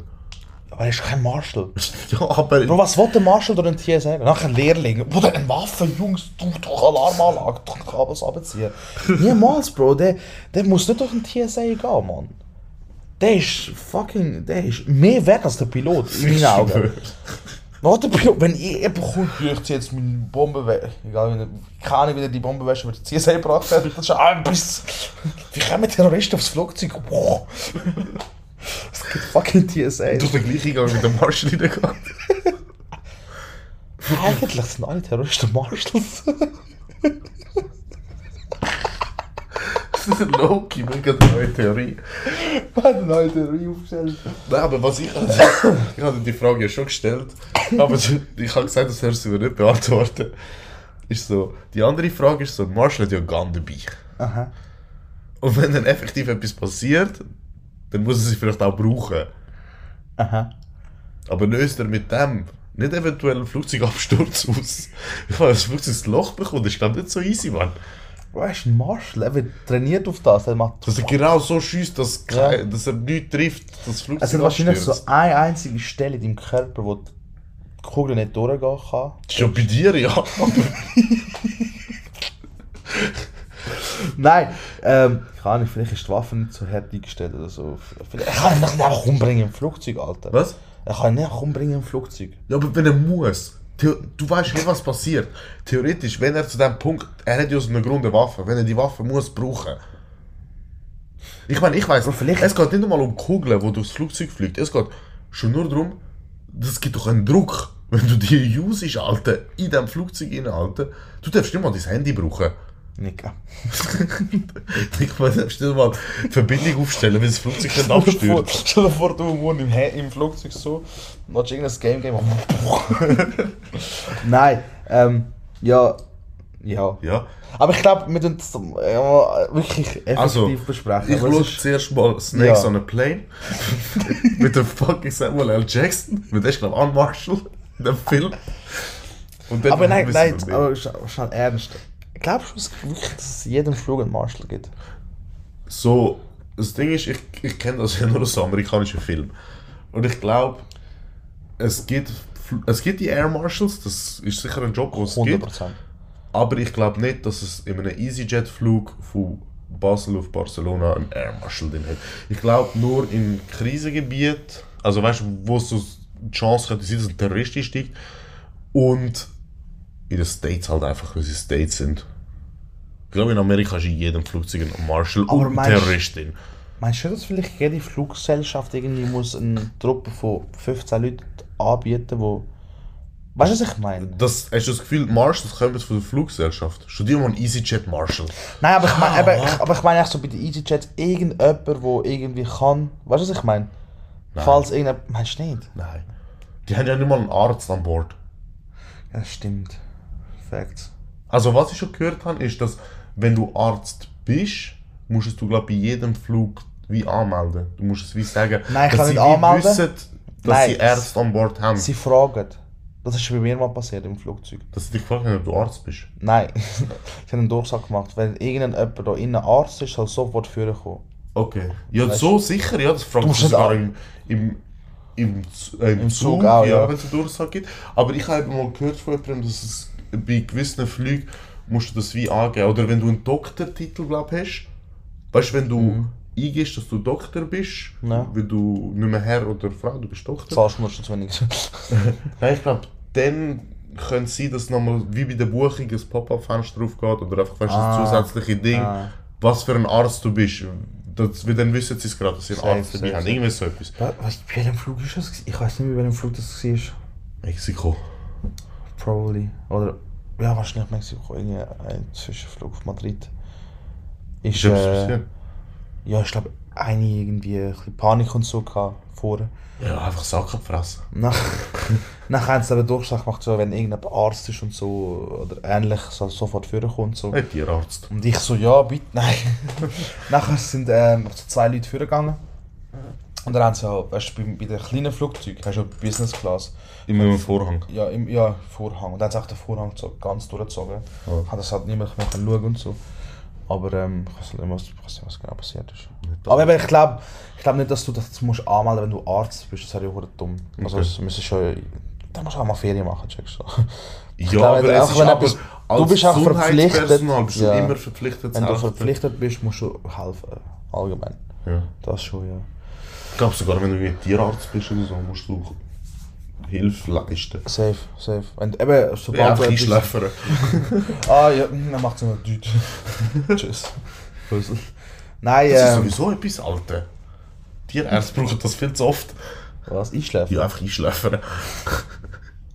B: Aber er ist kein Marshall.
C: ja, aber.
B: Bro, was will der Marshall durch den TSA? Nachher ein Lehrling. Bruder, eine Waffe, Jungs, du durch Alarmanlage, du Kabels abziehen. Niemals, Bro. Der, der muss nicht durch den TSA gehen, Mann. Der ist fucking. Der ist mehr wert als der Pilot, in meinen Augen. Warte, Pilot, wenn ich jemand kommt, ich jetzt meine Bombe weg. Egal, wenn keine Ahnung, wie der die Bombe wäscht, wird die CSA gebracht werden. Das ist ein bisschen. Wie kommen Terroristen aufs Flugzeug? Boah. Es gibt fucking TSA.
C: durch den gleichen Gang mit dem Marshall reingegangen.
B: Eigentlich sind alle Terroristen Marshalls.
C: Loki, mega neue Theorie.
B: Wir haben eine neue Theorie aufgestellt.
C: Nein, aber was ich. ich habe die Frage ja schon gestellt. Aber ich habe gesagt, das hörst du nicht beantworten. Ist so. Die andere Frage ist so: Marshall hat ja Gun dabei.
B: Aha.
C: Und wenn dann effektiv etwas passiert, dann muss er sie vielleicht auch brauchen.
B: Aha.
C: Aber löst er mit dem nicht eventuell einen Flugzeugabsturz aus? Ich meine, das Flugzeug das Loch bekommt, ist glaube ich nicht so easy, Mann.
B: Du ist ein Marshall, er wird trainiert auf das. Er macht
C: Dass er genau so schießt, dass,
B: Ja.
C: dass er nichts trifft, dass das Flugzeug
B: es sind wahrscheinlich so eine einzige Stelle in deinem Körper, wo die Kugel nicht durchgehen kann.
C: Schon bei dir, ja.
B: Nein, ähm, keine Ahnung, vielleicht ist die Waffe nicht so hart eingestellt oder so. Vielleicht, er kann ihn nicht einfach umbringen im Flugzeug, Alter.
C: Was?
B: Er kann ihn nicht einfach umbringen im Flugzeug.
C: Ja, aber wenn er muss. Du weißt nicht, was passiert. Theoretisch, wenn er zu dem Punkt, er hat ja aus einem Grund eine Waffe, wenn er die Waffe muss brauchen. Ich meine, ich weiß, es geht nicht einmal um Kugeln, wo durchs Flugzeug fliegt. Es geht schon nur darum, das gibt doch einen Druck, wenn du die usest, Alter, in diesem Flugzeug rein, Alter. Du darfst nicht mal dein Handy brauchen.
B: Nika.
C: Ich darfst nicht mal die Verbindung aufstellen, wenn das Flugzeug nicht abstürzt.
B: Stell dir vor, du wohnst im, im Flugzeug so, willst irgendein Game game. Nein, ähm, ja, Ja.
C: Ja.
B: Aber ich glaube, wir das ja, wirklich effektiv
C: Also,
B: besprechen.
C: ich schaue
B: ist-
C: zuerst mal Snakes
B: Ja.
C: on a Plane mit dem fucking Samuel L. Jackson, mit der glaube Ann Marshall in dem Film. Und dann
B: aber nein, nein, aber schon, schon ernst. Glaubst du es wirklich, dass es jedem Flug einen Marshall gibt?
C: So, das Ding ist, ich, ich kenne das ja nur aus amerikanischen Filmen. Und ich glaube, es gibt, es gibt die Air Marshals, das ist sicher ein Job, den es
B: 100
C: gibt.
B: Prozent.
C: Aber ich glaube nicht, dass es in einem EasyJet-Flug von Basel auf Barcelona einen Air Marshal drin hat. Ich glaube nur in Krisengebiet, also weißt du, wo es so die Chance könnte sein, dass ein Terrorist einsteigt. Und in den States halt einfach, weil sie States sind. Ich glaube, in Amerika ist in jedem Flugzeug ein Marshal
B: Aber
C: und ein
B: meinst-
C: Terrorist drin.
B: Meinst du, dass vielleicht jede Fluggesellschaft irgendwie muss eine Truppe von 15 Leuten anbieten, wo... Weißt du, was ich meine?
C: Das, hast du das Gefühl, Marshals kommen von der Fluggesellschaft? Studier mal einen EasyJet Marshal.
B: Nein, aber ich meine, aber, ich- aber ich meine echt so bei den EasyJets irgendjemand, der irgendwie kann... Weißt du, was ich meine? Falls irgendjemand... Meinst du nicht?
C: Nein. Die haben ja nicht mal einen Arzt an Bord.
B: Ja, das stimmt. Facts.
C: Also was ich schon gehört habe, ist, dass wenn du Arzt bist, musst du glaube bei jedem Flug wie anmelden. Du musst es wie sagen,
B: Nein, ich
C: dass
B: kann
C: sie
B: nicht anmelden.
C: wissen, dass
B: Nein,
C: sie Ärzte an Bord haben.
B: Sie fragen. Das ist bei mir mal passiert im Flugzeug.
C: dass sie dich gefragt haben, ob du Arzt bist.
B: Nein, sie haben einen Durchsag gemacht. Wenn irgendjemand da innen Arzt ist, soll sofort führen kommen.
C: Okay. Ja,
B: Weißt
C: so sicher, ja, das fragt
B: nicht
C: sogar im, im, im, äh, im,
B: Im
C: Zug,
B: Zug auch,
C: ja,
B: ja.
C: wenn es einen Durchsage gibt. Aber ich habe mal gehört von jemandem, dass es bei gewissen Flügen musst du das wie angeben. Oder wenn du einen Doktortitel, glaube hast, weißt du, wenn du eingehst, dass du Doktor bist,
B: Mhm. Ja.
C: weil du nicht mehr Herr oder Frau, du bist Doktor.
B: Zahlst du nur schon zu wenig.
C: Nein, ich glaube, dann könnte es sein, dass nochmal wie bei der Buchung ein Pop-up-Fenster aufgeht oder einfach weißt,
B: Ah.
C: das zusätzliche Ding,
B: Ah.
C: was für ein Arzt du bist. Das, weil dann wissen sie es gerade, dass sie einen
B: Safe,
C: Arzt dabei haben. Irgendwie so etwas.
B: Was, bei welchem Flug ist das? Ich weiß nicht bei welchem Flug das war.
C: Mexiko.
B: Probably. Oder, ja, wahrscheinlich Mexiko. Irgendwie ein Zwischenflug auf Madrid. Ist, äh, ja, ich glaube, eine irgendwie ein bisschen Panik und so vorher.
C: Ja, einfach Sack abfressen.
B: Nach, nachher haben sie aber Durchsage gemacht, so, wenn irgendein Arzt ist und so, oder ähnlich, soll sofort und so.
C: Ein Tierarzt.
B: Und ich so, ja, bitte, nein. nachher sind ähm, so zwei Leute vorgegangen. Und dann haben sie ja, weißt du, bei, bei den kleinen Flugzeugen hast du ja Business Class.
C: Immer mit dem Vorhang.
B: Ja, im, ja, Vorhang. Und dann haben sie auch den Vorhang so ganz durchgezogen. Hat das halt niemand mehr schauen und so. Aber ähm, ich weiß nicht, was, ich was genau passiert ist. Aber eben, ich glaube ich glaub nicht, dass du das musst anmelden wenn du Arzt bist. Das wäre ja verdammt dumm. Also,
C: Okay.
B: das schon. Dann musst du auch mal Ferien machen, checkst du.
C: Ja,
B: glaube,
C: aber es
B: auch
C: ist aber
B: etwas- du bist auch verpflichtet-
C: bist
B: Ja.
C: immer verpflichtet
B: Wenn du verpflichtet bist, musst du helfen. Allgemein.
C: Ja.
B: Das schon, ja.
C: Ich glaube sogar, wenn du wie ein Tierarzt bist oder so, musst du Hilfe leisten.
B: Safe, safe. Und eben,
C: Ja,
B: sobald
C: einfach
B: du etwas-
C: einschläfern.
B: Ah ja, dann macht es immer Deutsch. Tschüss. Nein,
C: Das ist
B: ähm,
C: sowieso etwas, Alter. Tierärzte brauchen das viel zu oft.
B: was? Einschläfen?
C: Ja, einfach einschläfern.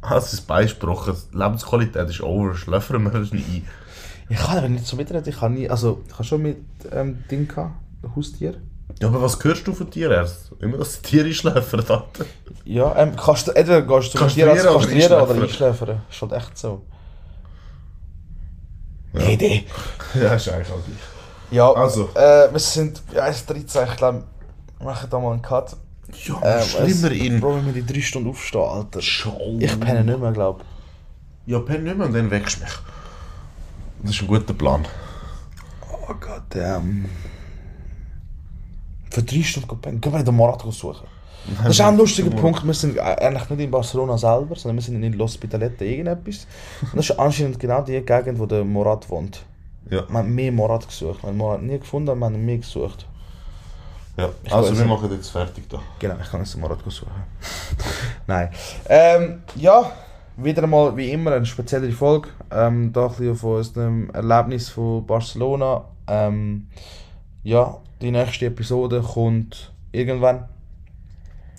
C: Hast du das Beisprochen? Lebensqualität ist over, schläfern wir nicht ein.
B: Ich kann aber nicht so mitreden. Ich habe nie, also, ich habe schon mit ähm, Ding gehabt, Haustier.
C: Ja, aber was hörst du von Tierärzten? Immer, dass die Tiere schläfern, Alter.
B: Ja, ähm, kannst du, entweder gehst du zum
C: Kastrieren
B: Tierarzt
C: oder
B: kastrieren oder
C: einschläfern?
B: einschläfern. Ist halt echt so.
C: Ja.
B: Idee.
C: Ja, ist eigentlich auch gleich.
B: Ja,
C: Also.
B: Äh, wir sind bei 1.13, ich glaube, wir machen da mal einen Cut.
C: Ja,
B: Ähm,
C: schlimmer in...
B: Bro, wenn wir die 3 Stunden aufstehen, Alter.
C: Schau.
B: Ich penne nicht mehr, glaube
C: Ja, penn nicht mehr und dann wächst mich. Das ist ein guter Plan.
B: Oh Gott, ähm. Für drei Stunden pennen. Gehen wir den Marathon suchen. Das ist auch ein lustiger Punkt. Wir sind eigentlich nicht in Barcelona selber, sondern wir sind in Los Spitalete irgendetwas. Und das ist anscheinend genau die Gegend, wo der Morat wohnt.
C: Ja.
B: Wir haben mehr Morat gesucht. Wir haben Morat nie gefunden, wir haben mehr gesucht.
C: ja.
B: Ich
C: Also, wir machen jetzt fertig da.
B: Genau, ich kann jetzt den Morat suchen. Nein. Ähm, ja, wieder mal wie immer eine spezielle Folge. Ähm, da ein bisschen von unserem Erlebnis von Barcelona. Ähm, ja, die nächste Episode kommt irgendwann.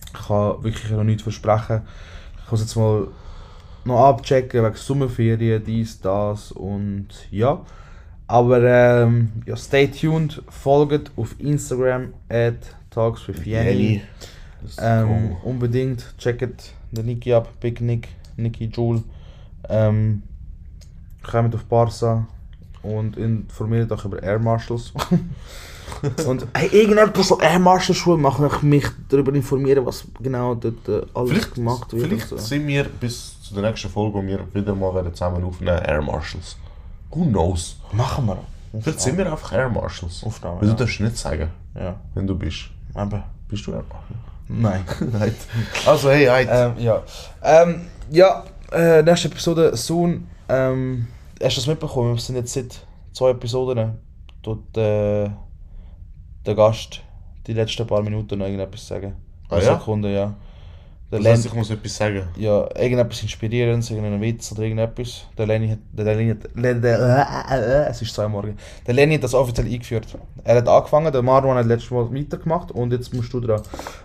B: Ich kann wirklich noch nichts versprechen. Ich muss jetzt mal noch abchecken wegen Sommerferien, dies, das und ja. Aber ähm, ja, stay tuned, folgt auf Instagram at Talks with Jenny. Ähm, unbedingt checkt den Niki ab, Big Nick, Niki Jule. Ähm, kommt auf Barca und informiert euch über Air Marshals. und hey, irgendetwas so Air Marshal Schuhe machen, ich mich darüber informieren, was genau dort äh, alles
C: Vielleicht,
B: gemacht wird.
C: vielleicht
B: und so.
C: sind wir bis zu der nächsten Folge, wo wir wieder mal werden zusammen aufnehmen, Air Marshals. Who knows?
B: Machen wir.
C: Vielleicht sind wir einfach Air Marshals.
B: Aufnahme,
C: Weil
B: ja.
C: du darfst nicht sagen,
B: Ja,
C: wenn du bist.
B: eben.
C: Bist du Air Marshal?
B: Nein.
C: Nein. Also hey, hey.
B: ähm, ja. Ähm, ja, äh, nächste Episode soon. Ähm, hast du das mitbekommen? Wir sind jetzt seit zwei Episoden dort äh, der Gast die letzten paar Minuten noch irgendetwas sagen.
C: Ah, ja?
B: Sekunden, ja. Der
C: das heißt, ich muss etwas sagen.
B: ja, irgendetwas Inspirierendes, irgendeinen Witz oder irgendetwas. Der Lenny hat, der Lenny hat, der, äh, es ist zwei morgen. Der Lenny hat das offiziell eingeführt. Er hat angefangen, der Marwan hat letztes Mal weitergemacht und jetzt musst du dran.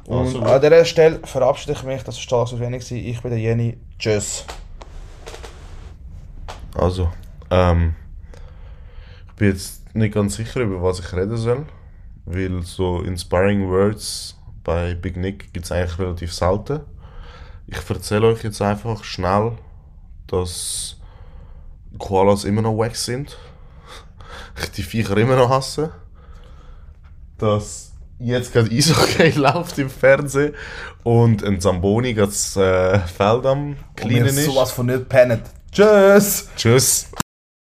B: Und
C: Also
B: an dieser Stelle verabschiede ich mich, das war alles auf wenig. Ich bin der Jenny. Tschüss.
C: Also, ähm, ich bin jetzt nicht ganz sicher, über was ich reden soll, weil so Inspiring Words bei Big Nick gibt es eigentlich relativ selten. Ich erzähle euch jetzt einfach schnell, dass Koalas immer noch wack sind, ich die Viecher immer noch hasse, dass jetzt gerade Eishockey läuft im Fernsehen und ein Zamboni gerade das äh, Feld am
B: mir
C: ist.
B: sowas von nicht pennet. Tschüss.
C: Tschüss.